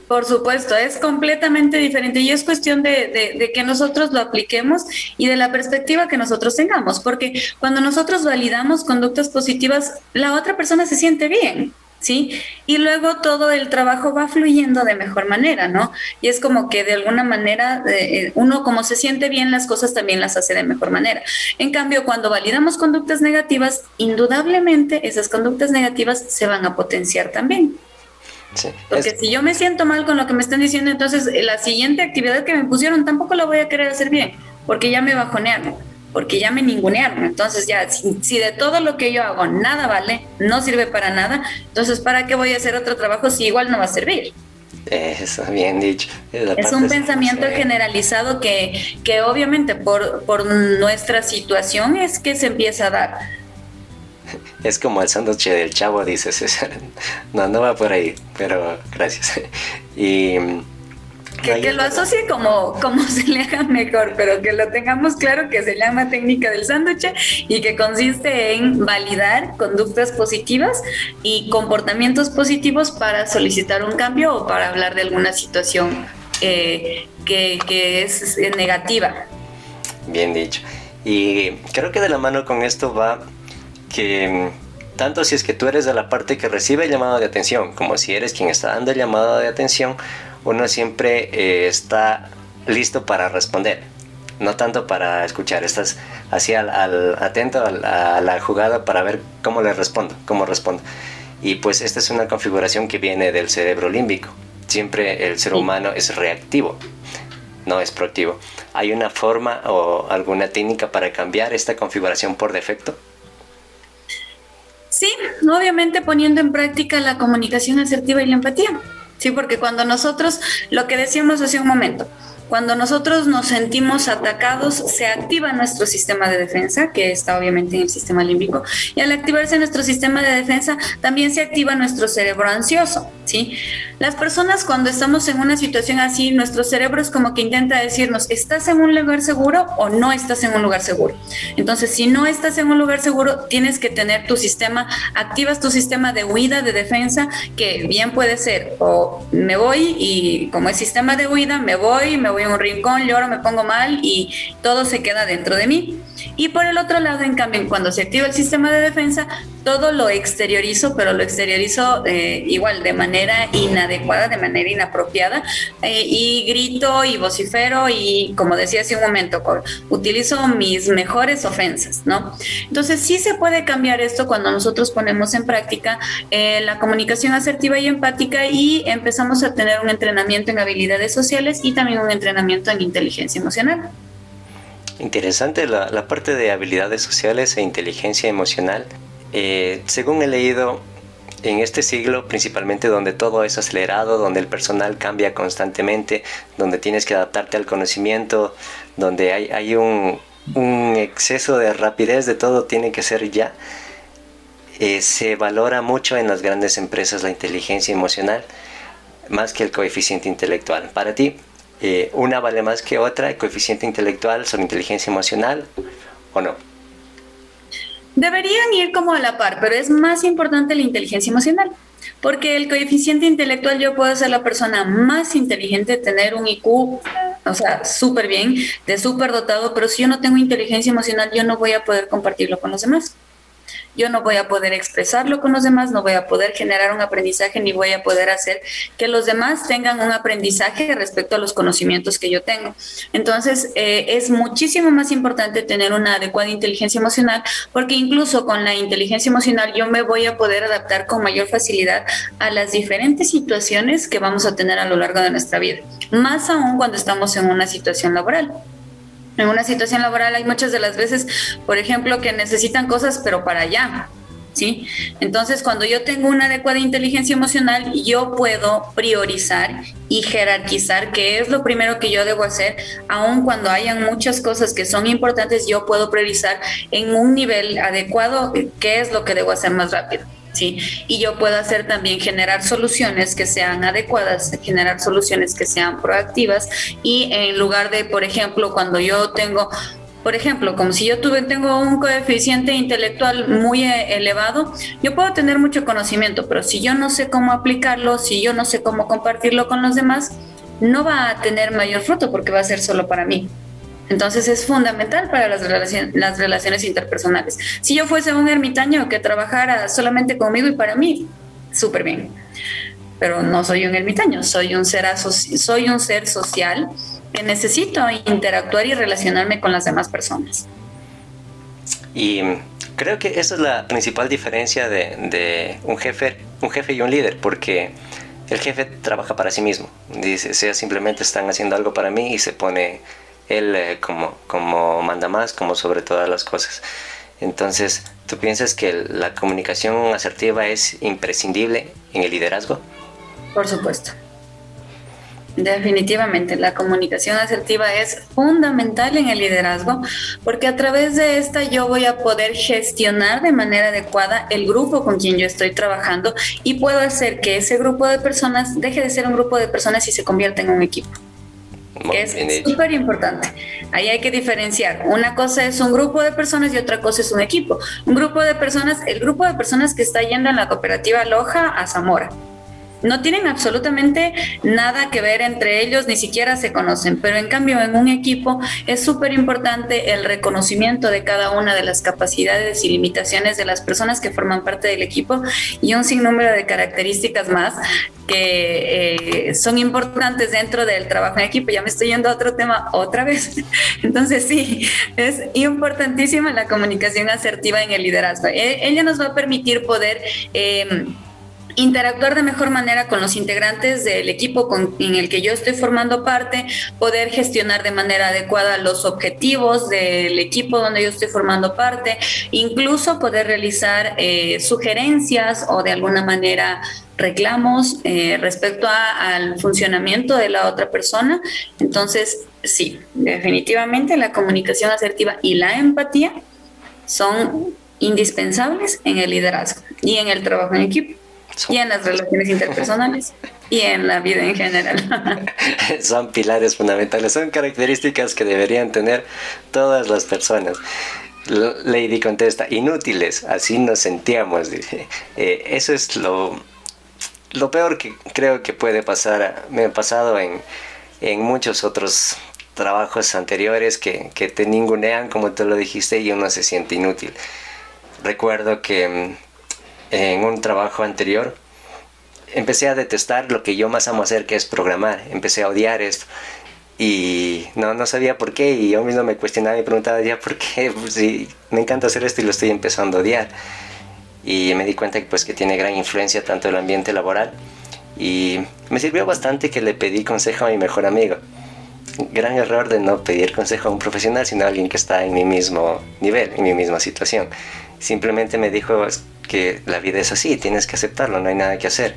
Por supuesto, es completamente diferente y es cuestión de, que nosotros lo apliquemos y de la perspectiva que nosotros tengamos, porque cuando nosotros validamos conductas positivas, la otra persona se siente bien. ¿Sí? Y luego todo el trabajo va fluyendo de mejor manera, ¿no? Y es como que de alguna manera eh, uno como se siente bien las cosas también las hace de mejor manera. En cambio, cuando validamos conductas negativas, indudablemente esas conductas negativas se van a potenciar también. Sí, Porque si yo me siento mal con lo que me están diciendo, entonces eh, la siguiente actividad que me pusieron tampoco la voy a querer hacer bien, porque ya me bajonearon porque ya me ningunearon. Entonces ya, si, de todo lo que yo hago nada vale, no sirve para nada, entonces ¿para qué voy a hacer otro trabajo si igual no va a servir? Eso, bien dicho. Es, un pensamiento generalizado que, que obviamente por, por nuestra situación es que se empieza a dar. Es como el sándwich del chavo, dice César. *laughs* No, no va por ahí, pero gracias. *laughs* Y que, lo asocie como, como *laughs* se le haga mejor, pero que lo tengamos claro que se llama técnica del sándwich y que consiste en validar conductas positivas y comportamientos positivos para solicitar un cambio o para hablar de alguna situación eh, que, que es negativa. Bien dicho. Y creo que de la mano con esto va que tanto si es que tú eres de la parte que recibe el llamado de atención, como si eres quien está dando el llamado de atención, uno siempre eh, está listo para responder, no tanto para escuchar, estás así al, atento a la, jugada para ver cómo le respondo, cómo respondo. Y pues esta es una configuración que viene del cerebro límbico. Siempre el ser humano es reactivo, no es proactivo. ¿Hay una forma o alguna técnica para cambiar esta configuración por defecto? Sí, obviamente poniendo en práctica la comunicación asertiva y la empatía. Sí, porque cuando nosotros, lo que decíamos hace un momento, cuando nosotros nos sentimos atacados, se activa nuestro sistema de defensa, que está obviamente en el sistema límbico, y al activarse nuestro sistema de defensa, también se activa nuestro cerebro ansioso, ¿sí? Las personas cuando estamos en una situación así, nuestro cerebro es como que intenta decirnos, ¿estás en un lugar seguro o no estás en un lugar seguro? Entonces, si no estás en un lugar seguro, tienes que tener tu sistema, activas tu sistema de huida, de defensa, que bien puede ser, o me voy y como es sistema de huida, me voy, me voy a un rincón, lloro, me pongo mal y todo se queda dentro de mí. Y por el otro lado, en cambio, cuando se activa el sistema de defensa, todo lo exteriorizo, pero lo exteriorizo eh, igual de manera inadecuada, de manera inapropiada, eh, y grito y vocifero y, como decía hace un momento, utilizo mis mejores ofensas, ¿no? Entonces sí se puede cambiar esto cuando nosotros ponemos en práctica eh, la comunicación asertiva y empática y empezamos a tener un entrenamiento en habilidades sociales y también un entrenamiento en inteligencia emocional. Interesante la, la parte de habilidades sociales e inteligencia emocional. Eh, según he leído, en este siglo, principalmente donde todo es acelerado, donde el personal cambia constantemente, donde tienes que adaptarte al conocimiento, donde hay, hay un, un, exceso de rapidez de todo tiene que ser ya, eh, se valora mucho en las grandes empresas la inteligencia emocional más que el coeficiente intelectual. Para ti, eh, ¿una vale más que otra, el coeficiente intelectual sobre inteligencia emocional o no? Deberían ir como a la par, pero es más importante la inteligencia emocional, porque el coeficiente intelectual yo puedo ser la persona más inteligente, tener un IQ, o sea, súper bien, de súper dotado, pero si yo no tengo inteligencia emocional, yo no voy a poder compartirlo con los demás yo no voy a poder expresarlo con los demás, no voy a poder generar un aprendizaje ni voy a poder hacer que los demás tengan un aprendizaje respecto a los conocimientos que yo tengo. Entonces, eh, es muchísimo más importante tener una adecuada inteligencia emocional porque incluso con la inteligencia emocional yo me voy a poder adaptar con mayor facilidad a las diferentes situaciones que vamos a tener a lo largo de nuestra vida, más aún cuando estamos en una situación laboral en una situación laboral hay muchas de las veces, por ejemplo, que necesitan cosas, pero para allá. ¿Sí? Entonces, cuando yo tengo una adecuada inteligencia emocional, yo puedo priorizar y jerarquizar qué es lo primero que yo debo hacer, aun cuando hayan muchas cosas que son importantes, yo puedo priorizar en un nivel adecuado qué es lo que debo hacer más rápido. ¿Sí? Y yo puedo hacer también generar soluciones que sean adecuadas, generar soluciones que sean proactivas y en lugar de, por ejemplo, cuando yo tengo Por ejemplo, como si yo tuve, tengo un coeficiente intelectual muy eh, elevado, yo puedo tener mucho conocimiento, pero si yo no sé cómo aplicarlo, si yo no sé cómo compartirlo con los demás, no va a tener mayor fruto porque va a ser solo para mí. Entonces es fundamental para las, relaciones interpersonales. Si yo fuese un ermitaño que trabajara solamente conmigo y para mí, súper bien. Pero no soy un ermitaño, soy un ser, soy un ser social que necesito interactuar y relacionarme con las demás personas. Y creo que esa es la principal diferencia de, un jefe, un jefe y un líder, porque el jefe trabaja para sí mismo. Dice, sea simplemente están haciendo algo para mí y se pone él eh, como, como manda más, como sobre todas las cosas. Entonces, ¿tú piensas que la comunicación asertiva es imprescindible en el liderazgo? Por supuesto. Definitivamente, la comunicación asertiva es fundamental en el liderazgo porque a través de esta yo voy a poder gestionar de manera adecuada el grupo con quien yo estoy trabajando y puedo hacer que ese grupo de personas deje de ser un grupo de personas y se convierta en un equipo. Es súper importante. Ahí hay que diferenciar. Una cosa es un grupo de personas y otra cosa es un equipo. Un grupo de personas, el grupo de personas que está yendo en la cooperativa Loja a Zamora no tienen absolutamente nada que ver entre ellos, ni siquiera se conocen, pero en cambio en un equipo es súper importante el reconocimiento de cada una de las capacidades y limitaciones de las personas que forman parte del equipo y un sinnúmero de características más que eh, son importantes dentro del trabajo en equipo. Ya me estoy yendo a otro tema otra vez. *laughs* Entonces sí, es importantísima la comunicación asertiva en el liderazgo. E, ella nos va a permitir poder... Eh, interactuar de mejor manera con los integrantes del equipo con, en el que yo estoy formando parte, poder gestionar de manera adecuada los objetivos del equipo donde yo estoy formando parte, incluso poder realizar eh, sugerencias o de alguna manera reclamos eh, respecto al funcionamiento de la otra persona. Entonces, sí, definitivamente la comunicación asertiva y la empatía son indispensables en el liderazgo y en el trabajo en equipo y en las relaciones interpersonales y en la vida en general. *laughs* son pilares fundamentales, son características que deberían tener todas las personas. Lady contesta, inútiles, así nos sentíamos. Eh, eso es lo, lo peor que creo que puede pasar, me ha pasado en, en muchos otros trabajos anteriores que, que te ningunean, como tú lo dijiste, y uno se siente inútil. Recuerdo que mm, en un trabajo anterior, empecé a detestar lo que yo más amo hacer, que es programar. Empecé a odiar esto. Y no, no sabía por qué. Y yo mismo me cuestionaba y preguntaba ya por qué. Pues, me encanta hacer esto y lo estoy empezando a odiar. Y me di cuenta que, pues, que tiene gran influencia tanto el ambiente laboral. Y me sirvió bastante que le pedí consejo a mi mejor amigo. Gran error de no pedir consejo a un profesional, sino a alguien que está en mi mismo nivel, en mi misma situación. Simplemente me dijo, que la vida es así, tienes que aceptarlo, no hay nada que hacer.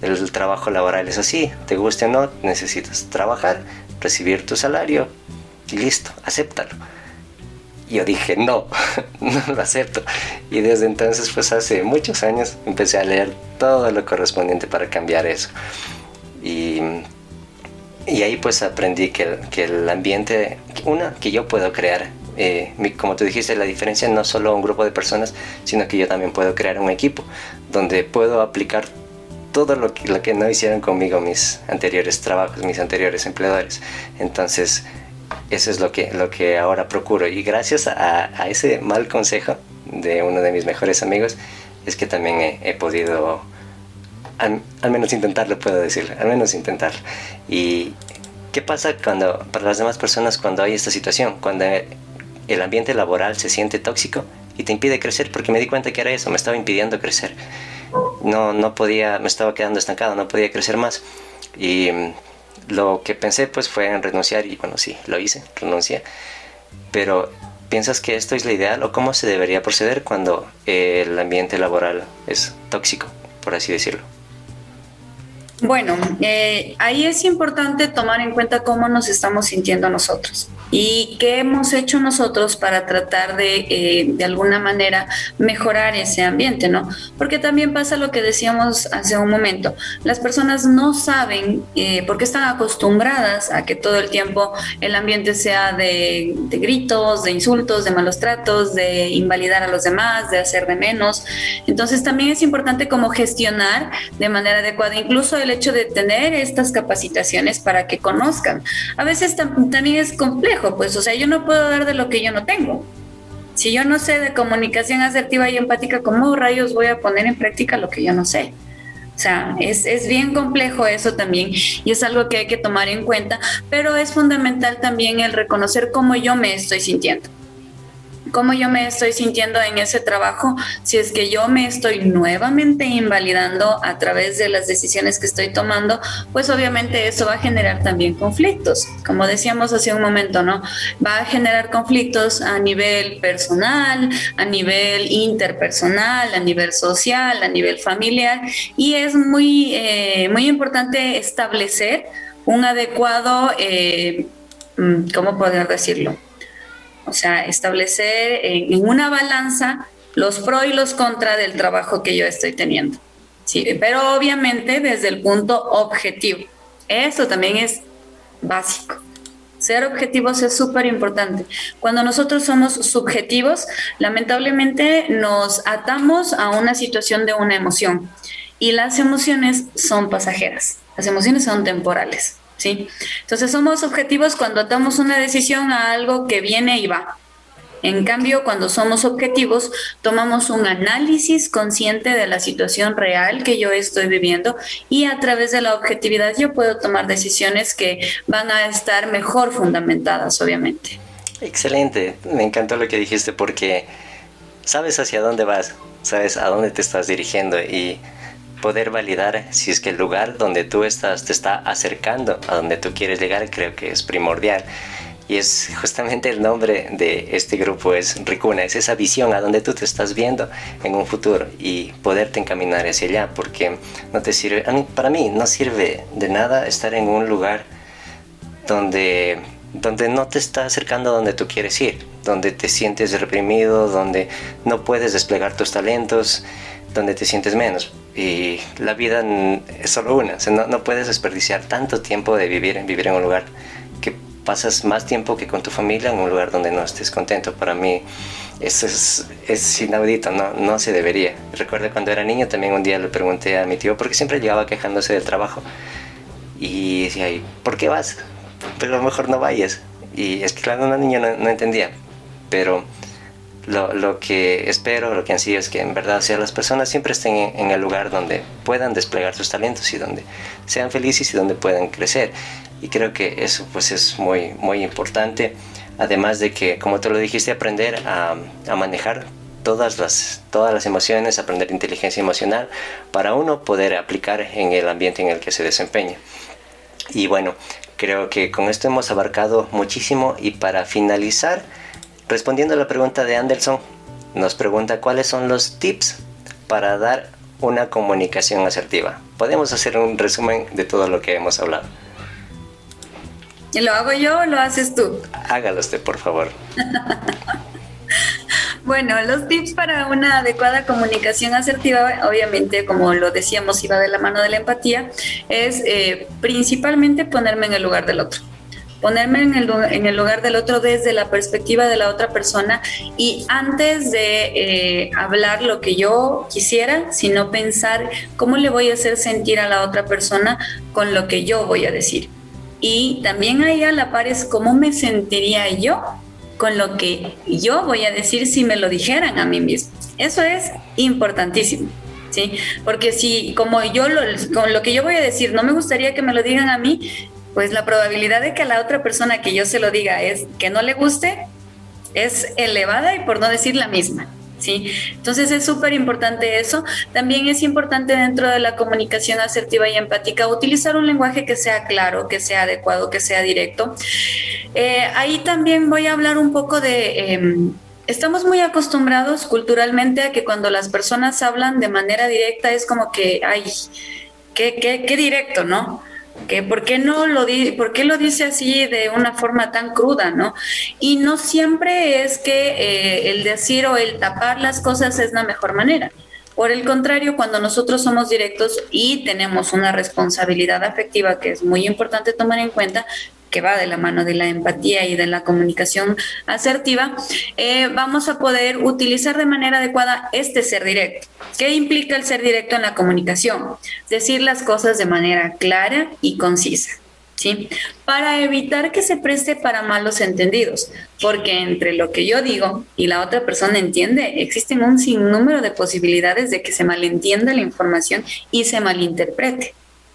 El trabajo laboral es así, te guste o no, necesitas trabajar, recibir tu salario y listo, acéptalo. Yo dije, no, *laughs* no lo acepto. Y desde entonces, pues hace muchos años, empecé a leer todo lo correspondiente para cambiar eso. Y, ahí pues aprendí que, que el ambiente, una, que yo puedo crear eh, como tú dijiste, la diferencia no solo un grupo de personas, sino que yo también puedo crear un equipo donde puedo aplicar todo lo que, lo que no hicieron conmigo mis anteriores trabajos, mis anteriores empleadores. Entonces, eso es lo que, lo que ahora procuro. Y gracias a, ese mal consejo de uno de mis mejores amigos, es que también he, podido, al, al, menos intentarlo, puedo decir, al menos intentarlo. Y, ¿qué pasa cuando, para las demás personas cuando hay esta situación? Cuando el ambiente laboral se siente tóxico y te impide crecer, porque me di cuenta que era eso, me estaba impidiendo crecer. No, no podía, me estaba quedando estancado, no podía crecer más. Y mm, lo que pensé pues fue en renunciar y bueno, sí, lo hice, renuncié. Pero ¿piensas que esto es lo ideal o cómo se debería proceder cuando el ambiente laboral es tóxico, por así decirlo? Bueno, eh, ahí es importante tomar en cuenta cómo nos estamos sintiendo nosotros. Y qué hemos hecho nosotros para tratar de, eh, de alguna manera, mejorar ese ambiente, ¿no? Porque también pasa lo que decíamos hace un momento, las personas no saben, eh, porque están acostumbradas a que todo el tiempo el ambiente sea de, de gritos, de insultos, de malos tratos, de invalidar a los demás, de hacer de menos. Entonces también es importante como gestionar de manera adecuada, incluso el hecho de tener estas capacitaciones para que conozcan. A veces también es complejo, pues, o sea, yo no puedo dar de lo que yo no tengo. Si yo no sé de comunicación asertiva y empática, ¿cómo rayos voy a poner en práctica lo que yo no sé? O sea, es, es, bien complejo eso también y es algo que hay que tomar en cuenta, pero es fundamental también el reconocer cómo yo me estoy sintiendo cómo yo me estoy sintiendo en ese trabajo, si es que yo me estoy nuevamente invalidando a través de las decisiones que estoy tomando, pues obviamente eso va a generar también conflictos. Como decíamos hace un momento, ¿no? Va a generar conflictos a nivel personal, a nivel interpersonal, a nivel social, a nivel familiar y es muy, eh, muy importante establecer un adecuado, eh, mm, ¿cómo poder decirlo? O sea, establecer en, una balanza los pros y los contra del trabajo que yo estoy teniendo. Sí, pero obviamente desde el punto objetivo. Eso también es básico. Ser objetivos es súper importante. Cuando nosotros somos subjetivos, lamentablemente nos atamos a una situación de una emoción y las emociones son pasajeras, las emociones son temporales. ¿Sí? Entonces somos objetivos cuando atamos una decisión a algo que viene y va. En cambio, cuando somos objetivos, tomamos un análisis consciente de la situación real que yo estoy viviendo y a través de la objetividad yo puedo tomar decisiones que van a estar mejor fundamentadas, obviamente. Excelente, me encantó lo que dijiste porque sabes hacia dónde vas, sabes a dónde te estás dirigiendo y poder validar si es que el lugar donde tú estás te está acercando a donde tú quieres llegar creo que es primordial. Y es justamente el nombre de este grupo, es Ricuna, es esa visión a donde tú te estás viendo en un futuro y poderte encaminar hacia allá, porque no te sirve, para mí no sirve de nada estar en un lugar donde, donde no te está acercando a donde tú quieres ir, donde te sientes reprimido, donde no puedes desplegar tus talentos, donde te sientes menos y la vida es solo una, no, puedes desperdiciar tanto tiempo de vivir, vivir en un lugar que pasas más tiempo que con tu familia en un lugar donde no estés contento. Para mí eso es, es inaudito, no, no se debería. Recuerdo cuando era niño también un día le pregunté a mi tío porque siempre llegaba quejándose del trabajo y decía, ¿por qué vas? Pero a lo mejor no vayas. Y es que claro, una niña no, no entendía, pero lo, lo, que espero, lo que ansío es que en verdad sea, las personas siempre estén en, el lugar donde puedan desplegar sus talentos y donde sean felices y donde puedan crecer. Y creo que eso pues es muy, muy importante. Además de que, como tú lo dijiste, aprender a, a manejar todas las, todas las emociones, aprender inteligencia emocional para uno poder aplicar en el ambiente en el que se desempeña. Y bueno, creo que con esto hemos abarcado muchísimo y para finalizar, Respondiendo a la pregunta de Anderson, nos pregunta cuáles son los tips para dar una comunicación asertiva. Podemos hacer un resumen de todo lo que hemos hablado. ¿Y lo hago yo o lo haces tú? Hágalo usted, por favor. *laughs* bueno, los tips para una adecuada comunicación asertiva, obviamente, como lo decíamos, iba de la mano de la empatía, es eh, principalmente ponerme en el lugar del otro ponerme en el, lugar del otro desde la perspectiva de la otra persona y antes de eh, hablar lo que yo quisiera, sino pensar cómo le voy a hacer sentir a la otra persona con lo que yo voy a decir. Y también ahí a la par es cómo me sentiría yo con lo que yo voy a decir si me lo dijeran a mí mismo. Eso es importantísimo. ¿Sí? Porque si como yo lo, con lo que yo voy a decir no me gustaría que me lo digan a mí, pues la probabilidad de que a la otra persona que yo se lo diga es que no le guste es elevada y por no decir la misma. ¿sí? Entonces es súper importante eso. También es importante dentro de la comunicación asertiva y empática utilizar un lenguaje que sea claro, que sea adecuado, que sea directo. Eh, ahí también voy a hablar un poco de... Em, estamos muy acostumbrados culturalmente a que cuando las personas hablan de manera directa es como que, ay, qué, qué, qué directo, ¿no? ¿Qué? ¿Por, qué no lo ¿Por qué lo dice así de una forma tan cruda, no? Y no siempre es que eh, el decir o el tapar las cosas es la mejor manera. Por el contrario, cuando nosotros somos directos y tenemos una responsabilidad afectiva que es muy importante tomar en cuenta, que va de la mano de la empatía y de la comunicación asertiva, eh, vamos a poder utilizar de manera adecuada este ser directo. ¿Qué implica el ser directo en la comunicación? Decir las cosas de manera clara y concisa. ¿Sí? Para evitar que se preste para malos entendidos, porque entre lo que yo digo y la otra persona entiende, existen un sinnúmero de posibilidades de que se malentienda la información y se malinterprete.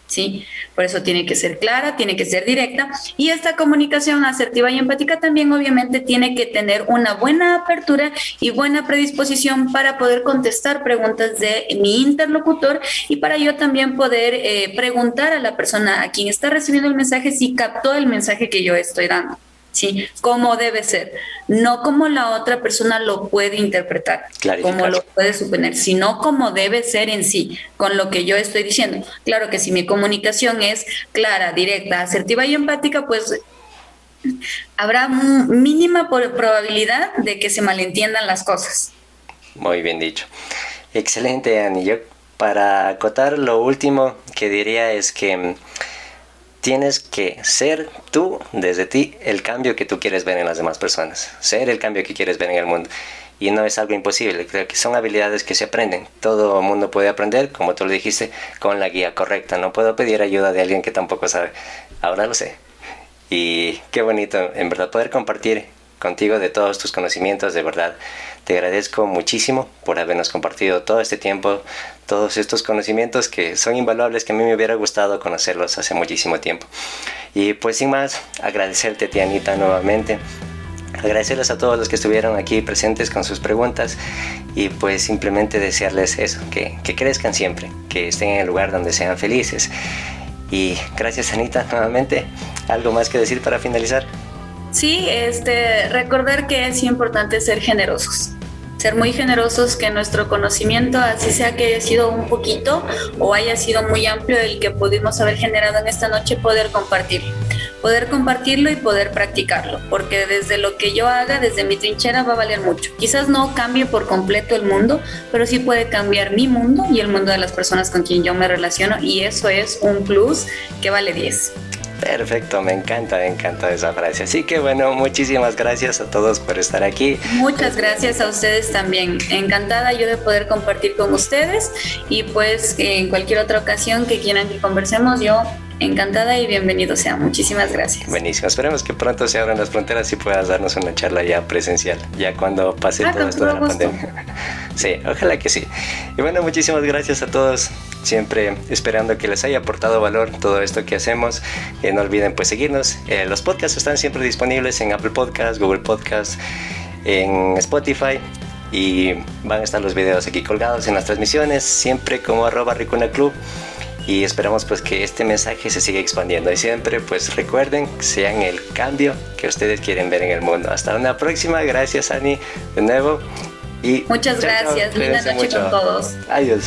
¿Sí? Por eso tiene que ser clara, tiene que ser directa y esta comunicación asertiva y empática también obviamente tiene que tener una buena apertura y buena predisposición para poder contestar preguntas de mi interlocutor y para yo también poder eh, preguntar a la persona a quien está recibiendo el mensaje si captó el mensaje que yo estoy dando. ¿Sí? Como debe ser, no como la otra persona lo puede interpretar, como lo puede suponer, sino como debe ser en sí, con lo que yo estoy diciendo. Claro que si mi comunicación es clara, directa, asertiva y empática, pues habrá mínima probabilidad de que se malentiendan las cosas. Muy bien dicho. Excelente, Ani. Yo para acotar lo último que diría es que tienes que ser tú, desde ti, el cambio que tú quieres ver en las demás personas, ser el cambio que quieres ver en el mundo. Y no es algo imposible, creo que son habilidades que se aprenden. Todo mundo puede aprender, como tú lo dijiste, con la guía correcta. No puedo pedir ayuda de alguien que tampoco sabe. Ahora lo sé. Y qué bonito, en verdad, poder compartir contigo de todos tus conocimientos, de verdad. Te agradezco muchísimo por habernos compartido todo este tiempo, todos estos conocimientos que son invaluables, que a mí me hubiera gustado conocerlos hace muchísimo tiempo. Y pues sin más, agradecerte, Tianita, nuevamente. Agradecerles a todos los que estuvieron aquí presentes con sus preguntas y pues simplemente desearles eso, que, que crezcan siempre, que estén en el lugar donde sean felices. Y gracias Anita nuevamente. ¿Algo más que decir para finalizar? Sí, este, recordar que es importante ser generosos ser muy generosos, que nuestro conocimiento, así sea que haya sido un poquito o haya sido muy amplio el que pudimos haber generado en esta noche, poder compartirlo. Poder compartirlo y poder practicarlo, porque desde lo que yo haga, desde mi trinchera, va a valer mucho. Quizás no cambie por completo el mundo, pero sí puede cambiar mi mundo y el mundo de las personas con quien yo me relaciono, y eso es un plus que vale 10. Perfecto, me encanta, me encanta esa frase. Así que bueno, muchísimas gracias a todos por estar aquí. Muchas gracias a ustedes también. Encantada yo de poder compartir con ustedes y pues en cualquier otra ocasión que quieran que conversemos, yo encantada y bienvenido sea. Muchísimas gracias. Buenísimo. Esperemos que pronto se abran las fronteras y puedas darnos una charla ya presencial, ya cuando pase ah, todo esto de la pandemia. sí, ojalá que sí. Y bueno, muchísimas gracias a todos siempre esperando que les haya aportado valor todo esto que hacemos. Eh, no olviden pues seguirnos. Eh, los podcasts están siempre disponibles en Apple Podcasts, Google Podcasts, en Spotify y van a estar los videos aquí colgados en las transmisiones, siempre como arroba Ricuna Club. Y esperamos pues que este mensaje se siga expandiendo y siempre pues recuerden sean el cambio que ustedes quieren ver en el mundo. Hasta una próxima, gracias Ani de nuevo. Y Muchas gracias, linda noche con todos. Adiós.